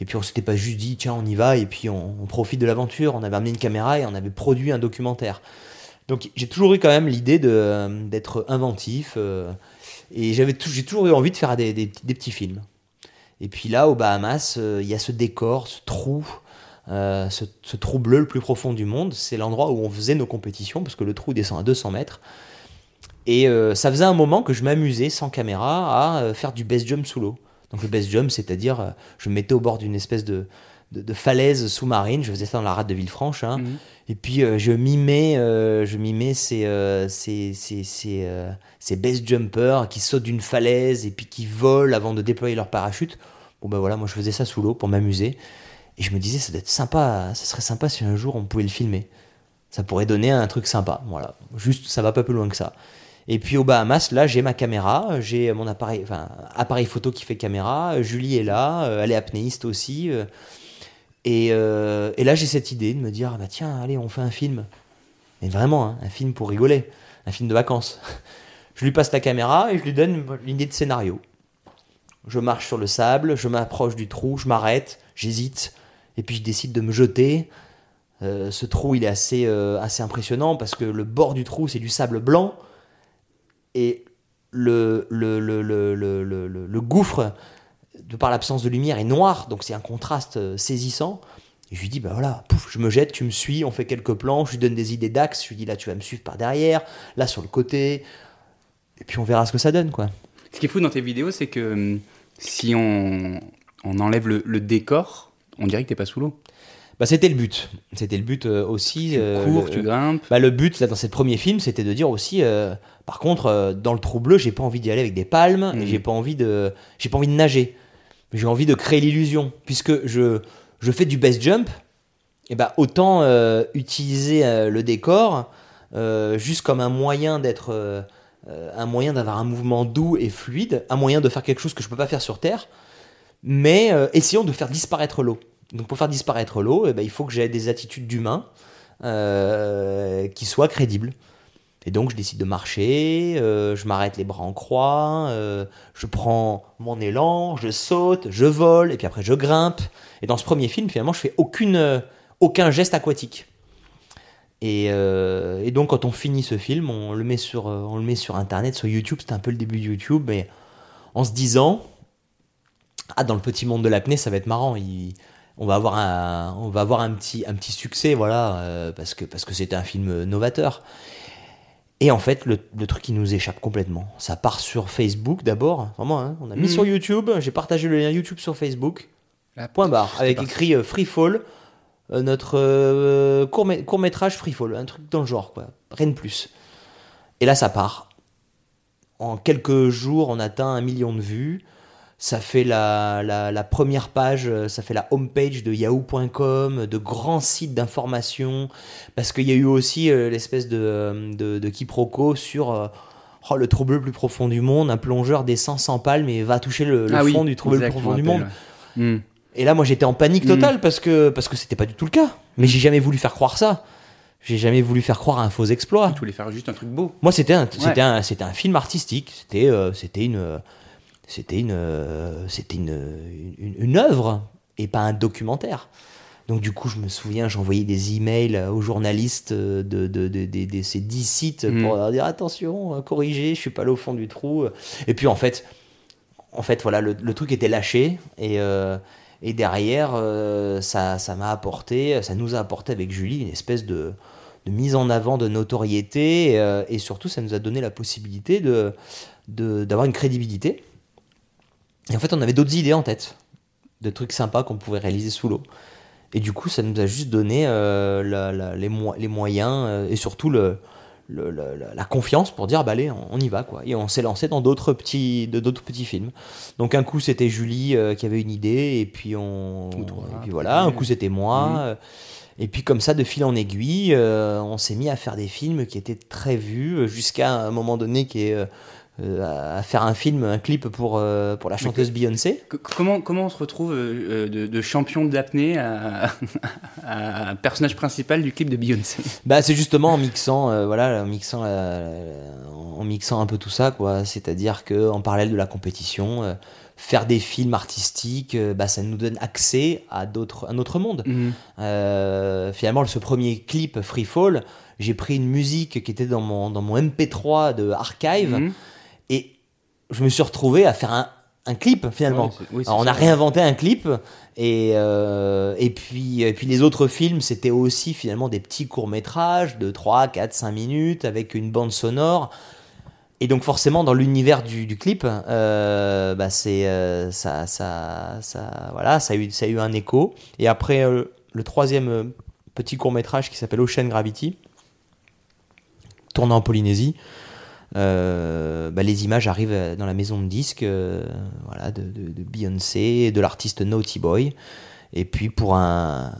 Et puis on s'était pas juste dit, tiens, on y va et puis on, profite de l'aventure. On avait amené une caméra et on avait produit un documentaire. Donc j'ai toujours eu quand même l'idée euh, d'être inventif. euh, et j'avais j'ai toujours eu envie de faire des, des petits- films. Et puis là, aux Bahamas, euh, il y a ce décor, ce trou, euh, ce, ce trou bleu le plus profond du monde. C'est l'endroit où on faisait nos compétitions, parce que le trou descend à 200 mètres. Et euh, ça faisait un moment que je m'amusais sans caméra à euh, faire du base jump sous l'eau. Donc le base jump, c'est-à-dire, je me mettais au bord d'une espèce de, de, de falaise sous-marine. Je faisais ça dans la rade de Villefranche. hein. Mhm. Et puis je mimais, je mimais ces, ces, ces, ces, ces base jumpers qui sautent d'une falaise et puis qui volent avant de déployer leur parachute. Bon ben voilà, moi je faisais ça sous l'eau pour m'amuser. Et je me disais, ça doit être sympa, ça serait sympa si un jour on pouvait le filmer. Ça pourrait donner un truc sympa. Voilà, juste ça va pas plus loin que ça. Et puis aux Bahamas, là j'ai ma caméra, j'ai mon appareil, enfin appareil photo qui fait caméra. Julie est là, euh, elle est apnéiste aussi. euh, et, euh, et là, j'ai cette idée de me dire, ah bah tiens, allez, on fait un film. Mais vraiment, hein, un film pour rigoler, un film de vacances. (laughs) Je lui passe la caméra et je lui donne l'idée de scénario. Je marche sur le sable, je m'approche du trou, je m'arrête, j'hésite, et puis je décide de me jeter. Euh, ce trou, il est assez, euh, assez impressionnant parce que le bord du trou, c'est du sable blanc, et le, le, le, le, gouffre, de par l'absence de lumière, est noir, donc c'est un contraste euh, saisissant. Et je lui dis, bah voilà, pouf, je me jette, tu me suis, on fait quelques plans, je lui donne des idées d'axe, je lui dis, là, tu vas me suivre par derrière, là, sur le côté, et puis on verra ce que ça donne, quoi. Ce qui est fou dans tes vidéos, c'est que hum, si on, on enlève le décor, on dirait que t'es pas sous l'eau. Bah, c'était le but. C'était le but euh, aussi. Tu euh, cours, le- tu grimpes. Bah, le but, là, dans ce premier film, c'était de dire aussi, euh, par contre, dans le trou bleu, j'ai pas envie d'y aller avec des palmes, et j'ai pas envie de, j'ai pas envie de nager. J'ai envie de créer l'illusion, puisque je, je fais du base jump, et bah, autant utiliser le décor juste comme un moyen d'être, un moyen d'avoir un mouvement doux et fluide, un moyen de faire quelque chose que je peux pas faire sur Terre, mais euh, essayons de faire disparaître l'eau. Donc pour faire disparaître l'eau, eh ben, il faut que j'ai des attitudes d'humain euh, qui soient crédibles. Et donc je décide de marcher, euh, je m'arrête les bras en croix, je prends mon élan, je saute, je vole, et puis après je grimpe. Et dans ce premier film, finalement, je fais aucune, aucun geste aquatique. Et, donc quand on finit ce film, on le met sur, on le met sur Internet, sur YouTube. C'était un peu le début de YouTube, mais en se disant, ah dans le petit monde de l'apnée, ça va être marrant. il- on va avoir un, on va avoir un petit, un petit succès, voilà, euh, parce que parce que c'était un film novateur. Et en fait, le, le truc qui nous échappe complètement. Ça part sur Facebook d'abord, vraiment. hein. on a mis Mhm. sur YouTube. J'ai partagé le lien YouTube sur Facebook. Point barre, avec écrit euh, Free Fall, euh, notre euh, court, court métrage Free Fall, un truc dans le genre, quoi. Rien de plus. Et là, ça part. En quelques jours, on atteint un million de vues. Ça fait la, la, la première page, euh, ça fait la homepage de yahoo.com, de grands sites d'information. Parce qu'il y a eu aussi euh, l'espèce de, euh, de, de quiproquo sur euh, oh, le trou bleu le plus profond du monde. Un plongeur descend sans palme et va toucher le, le Ah oui, fond du trou bleu le plus profond du monde. ouais. Hmm. Et là, moi, j'étais en panique Mm. totale parce que parce que c'était pas du tout le cas. Mais j'ai jamais voulu faire croire ça. J'ai jamais voulu faire croire à un faux exploit. Tu voulais faire juste un truc beau. Moi, c'était un, c'était un, film artistique. C'était, euh, c'était une, c'était une, euh, c'était une, une, une œuvre et pas un documentaire. Donc du coup, je me souviens, j'envoyais des emails aux journalistes de, de, ces 10 sites Mm. pour leur dire attention, euh, corrigez, je suis pas là au fond du trou. Et puis en fait, en fait, voilà, le, truc était lâché et, et derrière, ça, ça m'a apporté, ça nous a apporté avec Julie une espèce de, de mise en avant de notoriété et surtout, ça nous a donné la possibilité de d'avoir une crédibilité. Et en fait, on avait d'autres idées en tête, de trucs sympas qu'on pouvait réaliser sous l'eau. Et du coup, ça nous a juste donné euh, les, les, moyens euh, et surtout le, la confiance pour dire bah allez on, y va quoi. Et on s'est lancé dans d'autres petits d'autres petits films. Donc un coup c'était Julie euh, qui avait une idée et puis on et puis voilà un coup c'était moi. Et puis comme ça de fil en aiguille on s'est mis à faire des films qui étaient très vus jusqu'à un moment donné qui est à faire un film, un clip pour, euh, pour la chanteuse Beyoncé. Comment, comment on se retrouve euh, de, champion d'apnée à, (laughs) à, personnage principal du clip de Beyoncé? Bah, C'est justement en mixant, voilà, en, mixant, en mixant un peu tout ça, quoi. C'est-à-dire qu'en parallèle de la compétition, faire des films artistiques, bah, ça nous donne accès à d'autres, un autre monde. Mhm. finalement, ce premier clip, Free Fall, j'ai pris une musique qui était dans mon, dans mon MP3 de Archive. Mhm. Je me suis retrouvé à faire un, un clip finalement. on a réinventé un clip et, euh, et, puis, et puis les autres films, c'était aussi finalement des petits courts-métrages de 3, 4, 5 minutes avec une bande sonore. Et donc forcément dans l'univers du, du, clip, euh, bah c'est euh, ça, ça, ça, voilà, ça a eu, ça a eu un écho. Et après le troisième petit court-métrage qui s'appelle Ocean Gravity, tourné en Polynésie. Euh, bah, les images arrivent dans la maison de disques euh, voilà, de, de, Beyoncé, de l'artiste Naughty Boy. Et puis pour un,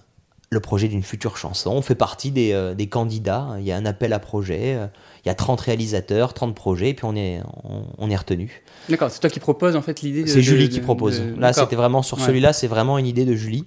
le projet d'une future chanson, on fait partie des, euh, des, candidats. Il y a un appel à projet, il y a 30 réalisateurs, 30 puis on est, on, est retenu. D'accord, c'est toi qui proposes en fait l'idée C'est Julie qui propose. Là, c'était vraiment sur celui-là, c'est vraiment une idée de Julie.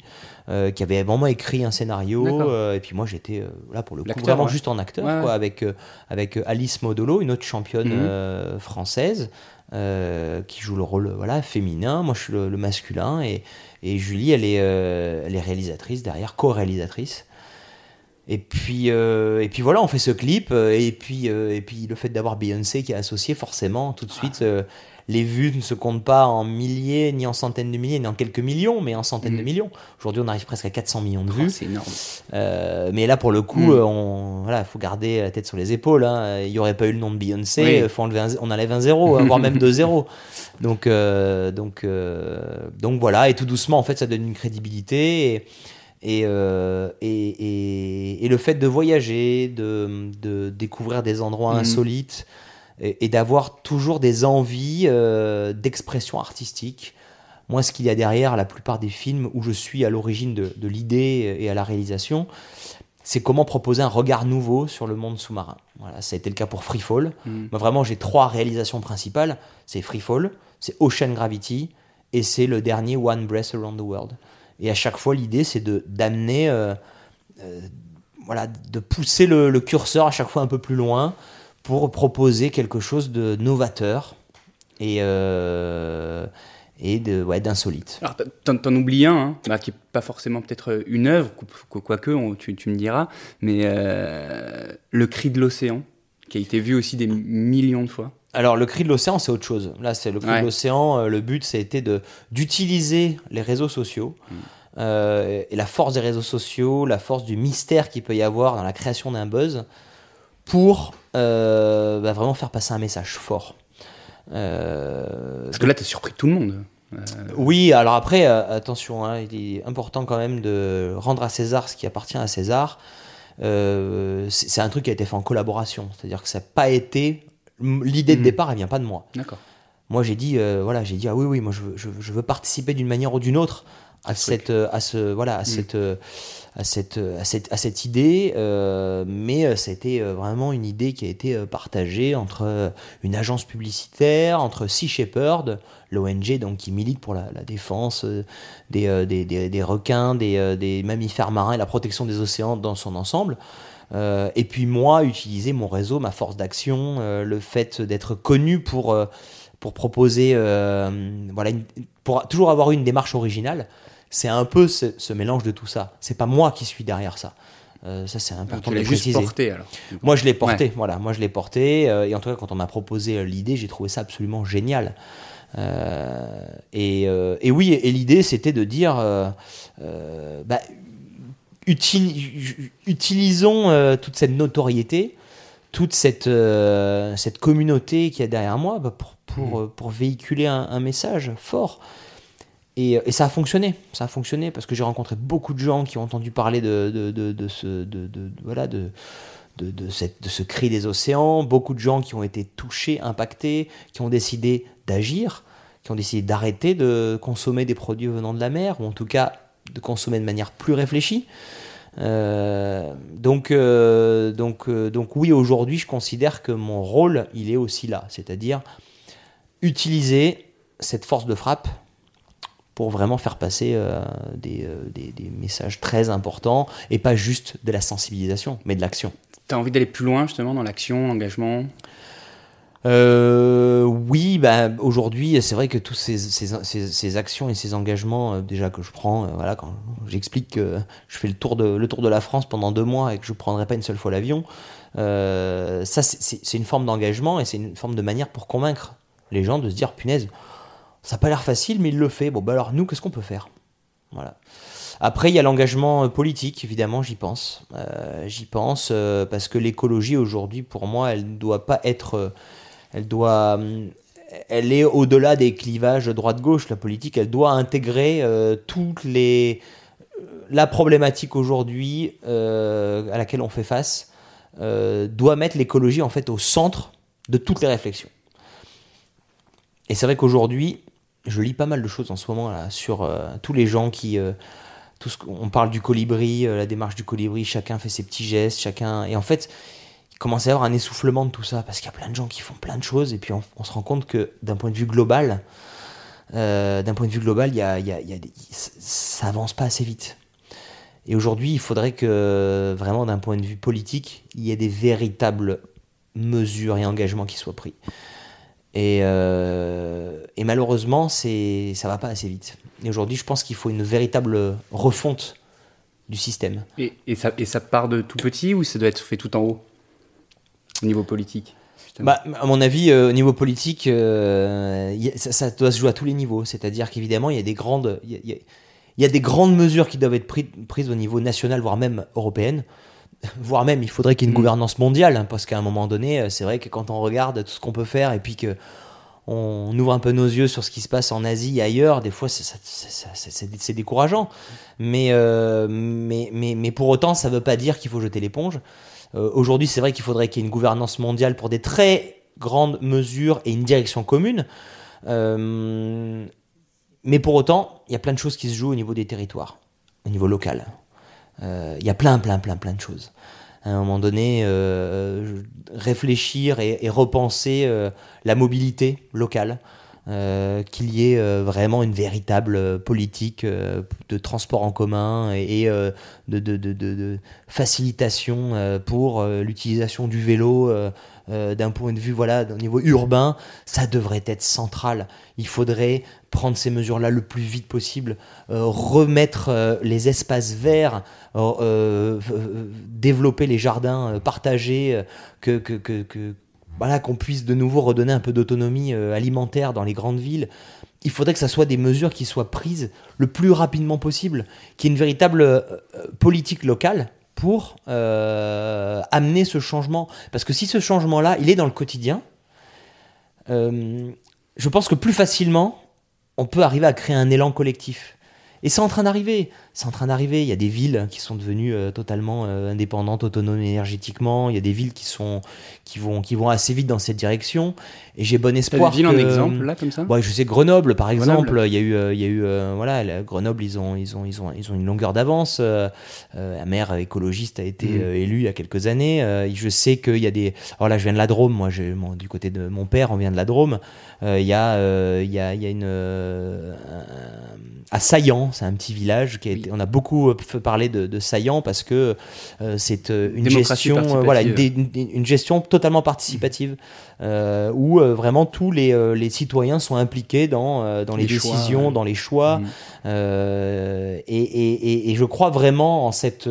Euh, qui avait vraiment écrit un scénario. Euh, et puis moi, j'étais euh, là pour le coup vraiment juste en acteur, quoi, avec, avec Alice Modolo, une autre championne mhm. française, qui joue le rôle voilà, féminin. Moi, je suis le, masculin. Et, et, Julie, elle est, elle est réalisatrice derrière, co-réalisatrice. Et puis, et puis voilà, on fait ce clip. Et puis, et puis le fait d'avoir Beyoncé qui est associé, forcément, tout de suite, les vues ne se comptent pas en milliers, ni en centaines de milliers, ni en quelques millions, mais en centaines de mm. millions. Aujourd'hui, on arrive presque à 400 millions de vues. c'est énorme. Euh, mais là, pour le coup, il mm. on voilà, faut garder la tête sur les épaules. Hein. Il n'y aurait pas eu le nom de Beyoncé, faut enlever on enlève un zéro, hein, voire même deux zéros. (laughs) Donc, euh, donc, euh, donc voilà, et tout doucement, en fait, ça donne une crédibilité. Et, et, et, le fait de voyager, de, de découvrir des endroits mm. insolites, et, d'avoir toujours des envies euh, d'expression artistique. Moi, ce qu'il y a derrière la plupart des films où je suis à l'origine de, l'idée et à la réalisation, c'est comment proposer un regard nouveau sur le monde sous-marin. Voilà, ça a été le cas pour Freefall. Mm. Moi, vraiment, j'ai trois réalisations principales. C'est Freefall, c'est Ocean Gravity et c'est le dernier One Breath Around the World. Et à chaque fois, l'idée, c'est de d'amener, euh, euh, voilà, de pousser le, curseur à chaque fois un peu plus loin, pour proposer quelque chose de novateur et, euh, et de, ouais, d'insolite. Alors, t'en, t'en oublies un, hein, bah, qui n'est pas forcément peut-être une œuvre, quoique, tu, tu me diras, mais euh, Le cri de l'océan, qui a été vu aussi des millions de fois. Alors, le cri de l'océan, c'est autre chose. Là, c'est le cri de l'océan. Euh, le but, ça a été de, d'utiliser les réseaux sociaux. Mm. et la force des réseaux sociaux, la force du mystère qu'il peut y avoir dans la création d'un buzz, pour euh, bah, vraiment faire passer un message fort. Euh, Parce que là, tu as surpris tout le monde. Euh, oui, alors après, attention, hein, il est important quand même de rendre à César ce qui appartient à César. c'est un truc qui a été fait en collaboration, c'est-à-dire que ça n'a pas été. L'idée de hmm. départ, elle vient pas de moi. D'accord. Moi, j'ai dit, voilà, j'ai dit, ah oui, oui, moi, je veux, je veux participer d'une manière ou d'une autre à, cette, à ce, voilà, à hmm. cette à cette, idée, euh, mais c'était euh, vraiment une idée qui a été euh, partagée entre une agence publicitaire, entre Sea Shepherd, l'ONG donc qui milite pour la, défense des, requins, des, mammifères marins et la protection des océans dans son ensemble. et puis moi, utiliser mon réseau, ma force d'action, le fait d'être connu pour, pour proposer, voilà, pour toujours avoir une démarche originale c'est un peu ce, mélange de tout ça. C'est pas moi qui suis derrière ça. Euh, ça c'est important de préciser. Porté, alors. Moi je l'ai porté, voilà. Moi je l'ai porté euh, et en tout cas quand on m'a proposé euh, l'idée, j'ai trouvé ça absolument génial. Et, et, oui, et, l'idée c'était de dire, bah, utilisons toute cette notoriété, toute cette, cette communauté qu'il y a derrière moi bah, pour, pour, mmh. pour véhiculer un, un, message fort. Et, et, ça a fonctionné, ça a fonctionné parce que j'ai rencontré beaucoup de gens qui ont entendu parler de, ce, cri des océans, beaucoup de gens qui ont été touchés, impactés, qui ont décidé d'agir, qui ont décidé d'arrêter de consommer des produits venant de la mer, ou en tout cas de consommer de manière plus réfléchie. Euh, euh, euh, donc oui, aujourd'hui, je considère que mon rôle, il est aussi là, c'est-à-dire utiliser cette force de frappe pour vraiment faire passer euh, des, euh, des, des, messages très importants et pas juste de la sensibilisation, mais de l'action. Tu as envie d'aller plus loin justement dans l'action, l'engagement? Euh, oui, bah, aujourd'hui, c'est vrai que tous ces, ces, ces, actions et ces engagements, euh, déjà que je prends, voilà, quand j'explique que je fais le tour, de, le tour de la France pendant deux mois et que je ne prendrai pas une seule fois l'avion, ça, c'est une forme d'engagement et c'est une forme de manière pour convaincre les gens de se dire, punaise, ça n'a pas l'air facile, mais il le fait. Bon, bah alors nous, qu'est-ce qu'on peut faire? Voilà. Après, il y a l'engagement euh, politique, évidemment, j'y pense. Euh, j'y pense euh, parce que l'écologie aujourd'hui, pour moi, elle ne doit pas être. elle doit. Elle est au-delà des clivages droite-gauche. La politique, elle doit intégrer toutes les. La problématique aujourd'hui à laquelle on fait face doit mettre l'écologie en fait au centre de toutes les réflexions. Et c'est vrai qu'aujourd'hui, je lis pas mal de choses en ce moment sur euh, tous les gens qui. Euh, on parle du colibri, euh, la démarche du colibri, chacun fait ses petits gestes, chacun. Et en fait, il commence à y avoir un essoufflement de tout ça parce qu'il y a plein de gens qui font plein de choses et puis on, se rend compte que d'un point de vue global, d'un point de vue global, ça avance pas assez vite. Et aujourd'hui, il faudrait que vraiment d'un point de vue politique, il y ait des véritables mesures et engagements qui soient pris. Et, euh, et malheureusement, c'est, ça va pas assez vite. Et aujourd'hui, je pense qu'il faut une véritable refonte du système. Et, et, ça, et ça part de tout petit ou ça doit être fait tout en haut Au niveau politique bah, à mon avis, euh, au niveau politique, euh, ça, ça, doit se jouer à tous les niveaux. C'est-à-dire qu'évidemment, il y a des grandes, il y a, il y a des grandes mesures qui doivent être prises, prises au niveau national, voire même européenne voire même il faudrait qu'il y ait une mm. gouvernance mondiale, hein, parce qu'à un moment donné, euh, c'est vrai que quand on regarde tout ce qu'on peut faire et puis que on ouvre un peu nos yeux sur ce qui se passe en Asie et ailleurs, des fois c'est décourageant. Mais, euh, mais, mais, mais, pour autant, ça ne veut pas dire qu'il faut jeter l'éponge. Euh, aujourd'hui, c'est vrai qu'il faudrait qu'il y ait une gouvernance mondiale pour des très grandes mesures et une direction commune. mais pour autant, il y a plein de choses qui se jouent au niveau des territoires, au niveau local. Euh, il y a plein, plein, plein, plein de choses. À un moment donné, euh, réfléchir et, repenser euh, la mobilité locale. qu'il y ait vraiment une véritable politique de transport en commun et, de, facilitation pour l'utilisation du vélo d'un point de vue voilà au niveau urbain, ça devrait être central. Il faudrait prendre ces mesures-là le plus vite possible, euh, remettre euh, les espaces verts, euh, développer les jardins partagés, que, que, que, voilà, qu'on puisse de nouveau redonner un peu d'autonomie alimentaire dans les grandes villes. Il faudrait que ça soit des mesures qui soient prises le plus rapidement possible, qu'il y ait une véritable politique locale pour amener ce changement. Parce que si ce changement-là, il est dans le quotidien, je pense que plus facilement, on peut arriver à créer un élan collectif. Et c'est en train d'arriver. C'est en train d'arriver. Il y a des villes qui sont devenues euh, totalement euh, indépendantes, autonomes énergétiquement. Il y a des villes qui sont qui vont qui vont assez vite dans cette direction. Et j'ai bon espoir. Des villes en exemple là comme ça? Ouais, je sais Grenoble par exemple. Il y a eu euh, il y a eu voilà Grenoble ils ont ils ont ils ont ils ont une longueur d'avance. la maire écologiste a été mmh. élue il y a quelques années. je sais qu'il y a des. Alors là je viens de la Drôme. Moi j'ai du côté de mon père on vient de la Drôme. Il y a il y a il y a une à Saillant, c'est un petit village qui a on a beaucoup euh, parlé de, de Saillant parce que euh, c'est euh, une gestion, voilà, une, gestion totalement participative où vraiment tous les, les, citoyens sont impliqués dans, dans les, décisions, dans les choix. Mmh. Et, et, et, je crois vraiment en cette,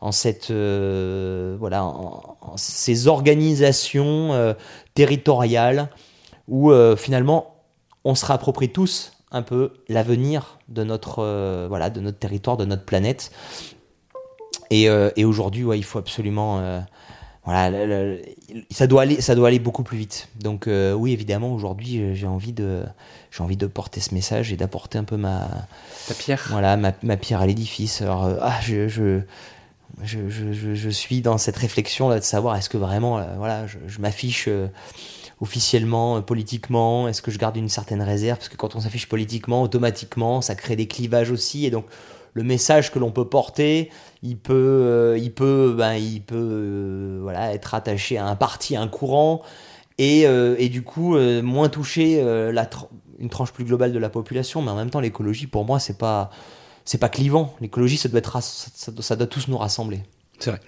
en cette, voilà, en, en ces organisations territoriales où finalement on se réapproprie tous un peu l'avenir de notre euh, voilà de notre territoire, de notre planète. Et, euh, et aujourd'hui, ouais, il faut absolument euh, voilà, ça doit aller, ça doit aller beaucoup plus vite. Donc oui, évidemment, aujourd'hui, j'ai envie de, j'ai envie de porter ce message et d'apporter un peu ma, ta pierre, voilà, ma, ma pierre à l'édifice. Alors, ah, je, je je, je, je, suis dans cette réflexion là de savoir est-ce que vraiment voilà je, je m'affiche officiellement, euh, politiquement Est-ce que je garde une certaine réserve? Parce que quand on s'affiche politiquement, automatiquement, ça crée des clivages aussi. Et donc, le message que l'on peut porter, il peut, euh, il peut, ben, il peut euh, voilà, être attaché à un parti, à un courant, et, et du coup, moins toucher la une tranche plus globale de la population. Mais en même temps, l'écologie, pour moi, c'est pas, pas clivant. L'écologie, ça, ça doit tous nous rassembler. C'est vrai.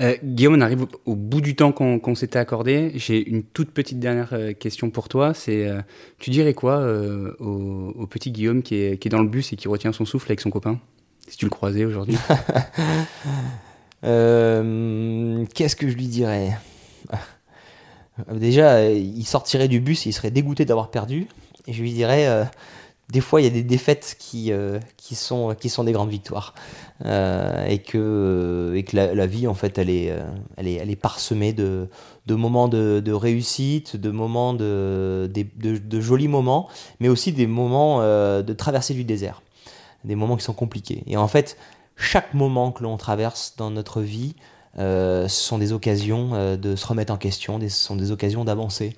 Euh, Guillaume, on arrive au, bout du temps qu'on s'était accordé. J'ai une toute petite dernière euh, question pour toi. C'est, euh, tu dirais quoi au, petit Guillaume qui est, qui est, dans le bus et qui retient son souffle avec son copain? Si tu le croisais aujourd'hui (laughs) Qu'est-ce que je lui dirais? Déjà, il sortirait du bus et il serait dégoûté d'avoir perdu. Et je lui dirais des fois, il y a des défaites qui, euh, qui, sont, qui sont des grandes victoires. Euh, et que, et que la, vie, en fait, elle est, euh, elle est, elle est parsemée de, de moments de, réussite, de moments de, de, de, jolis moments, mais aussi des moments de traversée du désert. Des moments qui sont compliqués. Et en fait, chaque moment que l'on traverse dans notre vie, ce sont des occasions de se remettre en question, ce sont des occasions d'avancer.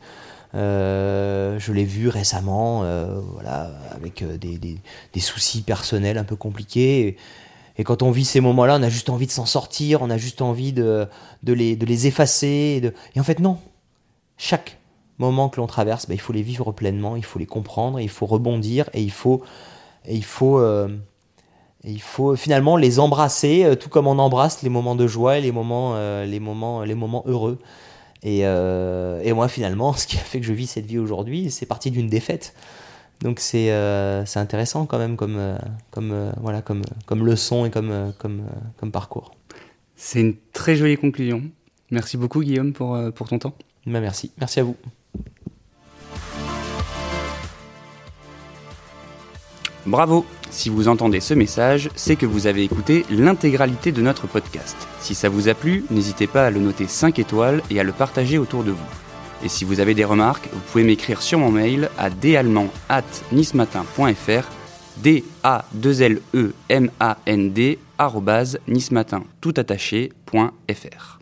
Euh, je l'ai vu récemment, euh, voilà, avec euh, des, des, soucis personnels un peu compliqués. Et, quand on vit ces moments-là, on a juste envie de s'en sortir, on a juste envie de, de, les, de les effacer. Et, de... et, en fait, non. Chaque moment que l'on traverse, bah, il faut les vivre pleinement, il faut les comprendre, il faut rebondir et il faut, et il faut, il faut finalement les embrasser, tout comme on embrasse les moments de joie et les moments, les moments, les moments heureux. Et, euh, et, moi, finalement, (laughs) ce qui a fait que je vis cette vie aujourd'hui, c'est parti d'une défaite. Donc c'est euh, intéressant quand même comme, euh, comme, euh, voilà, comme, comme leçon et comme, comme, comme parcours. C'est une très jolie conclusion. Merci beaucoup Guillaume pour, pour ton temps. Ben merci, merci à vous. Bravo Si vous entendez ce message, c'est que vous avez écouté l'intégralité de notre podcast. Si ça vous a plu, n'hésitez pas à le noter 5 étoiles et à le partager autour de vous. Et si vous avez des remarques, vous pouvez m'écrire sur mon mail à dallemand@nismatin.fr d a 2 l e m a n d nismatin tout attaché.fr.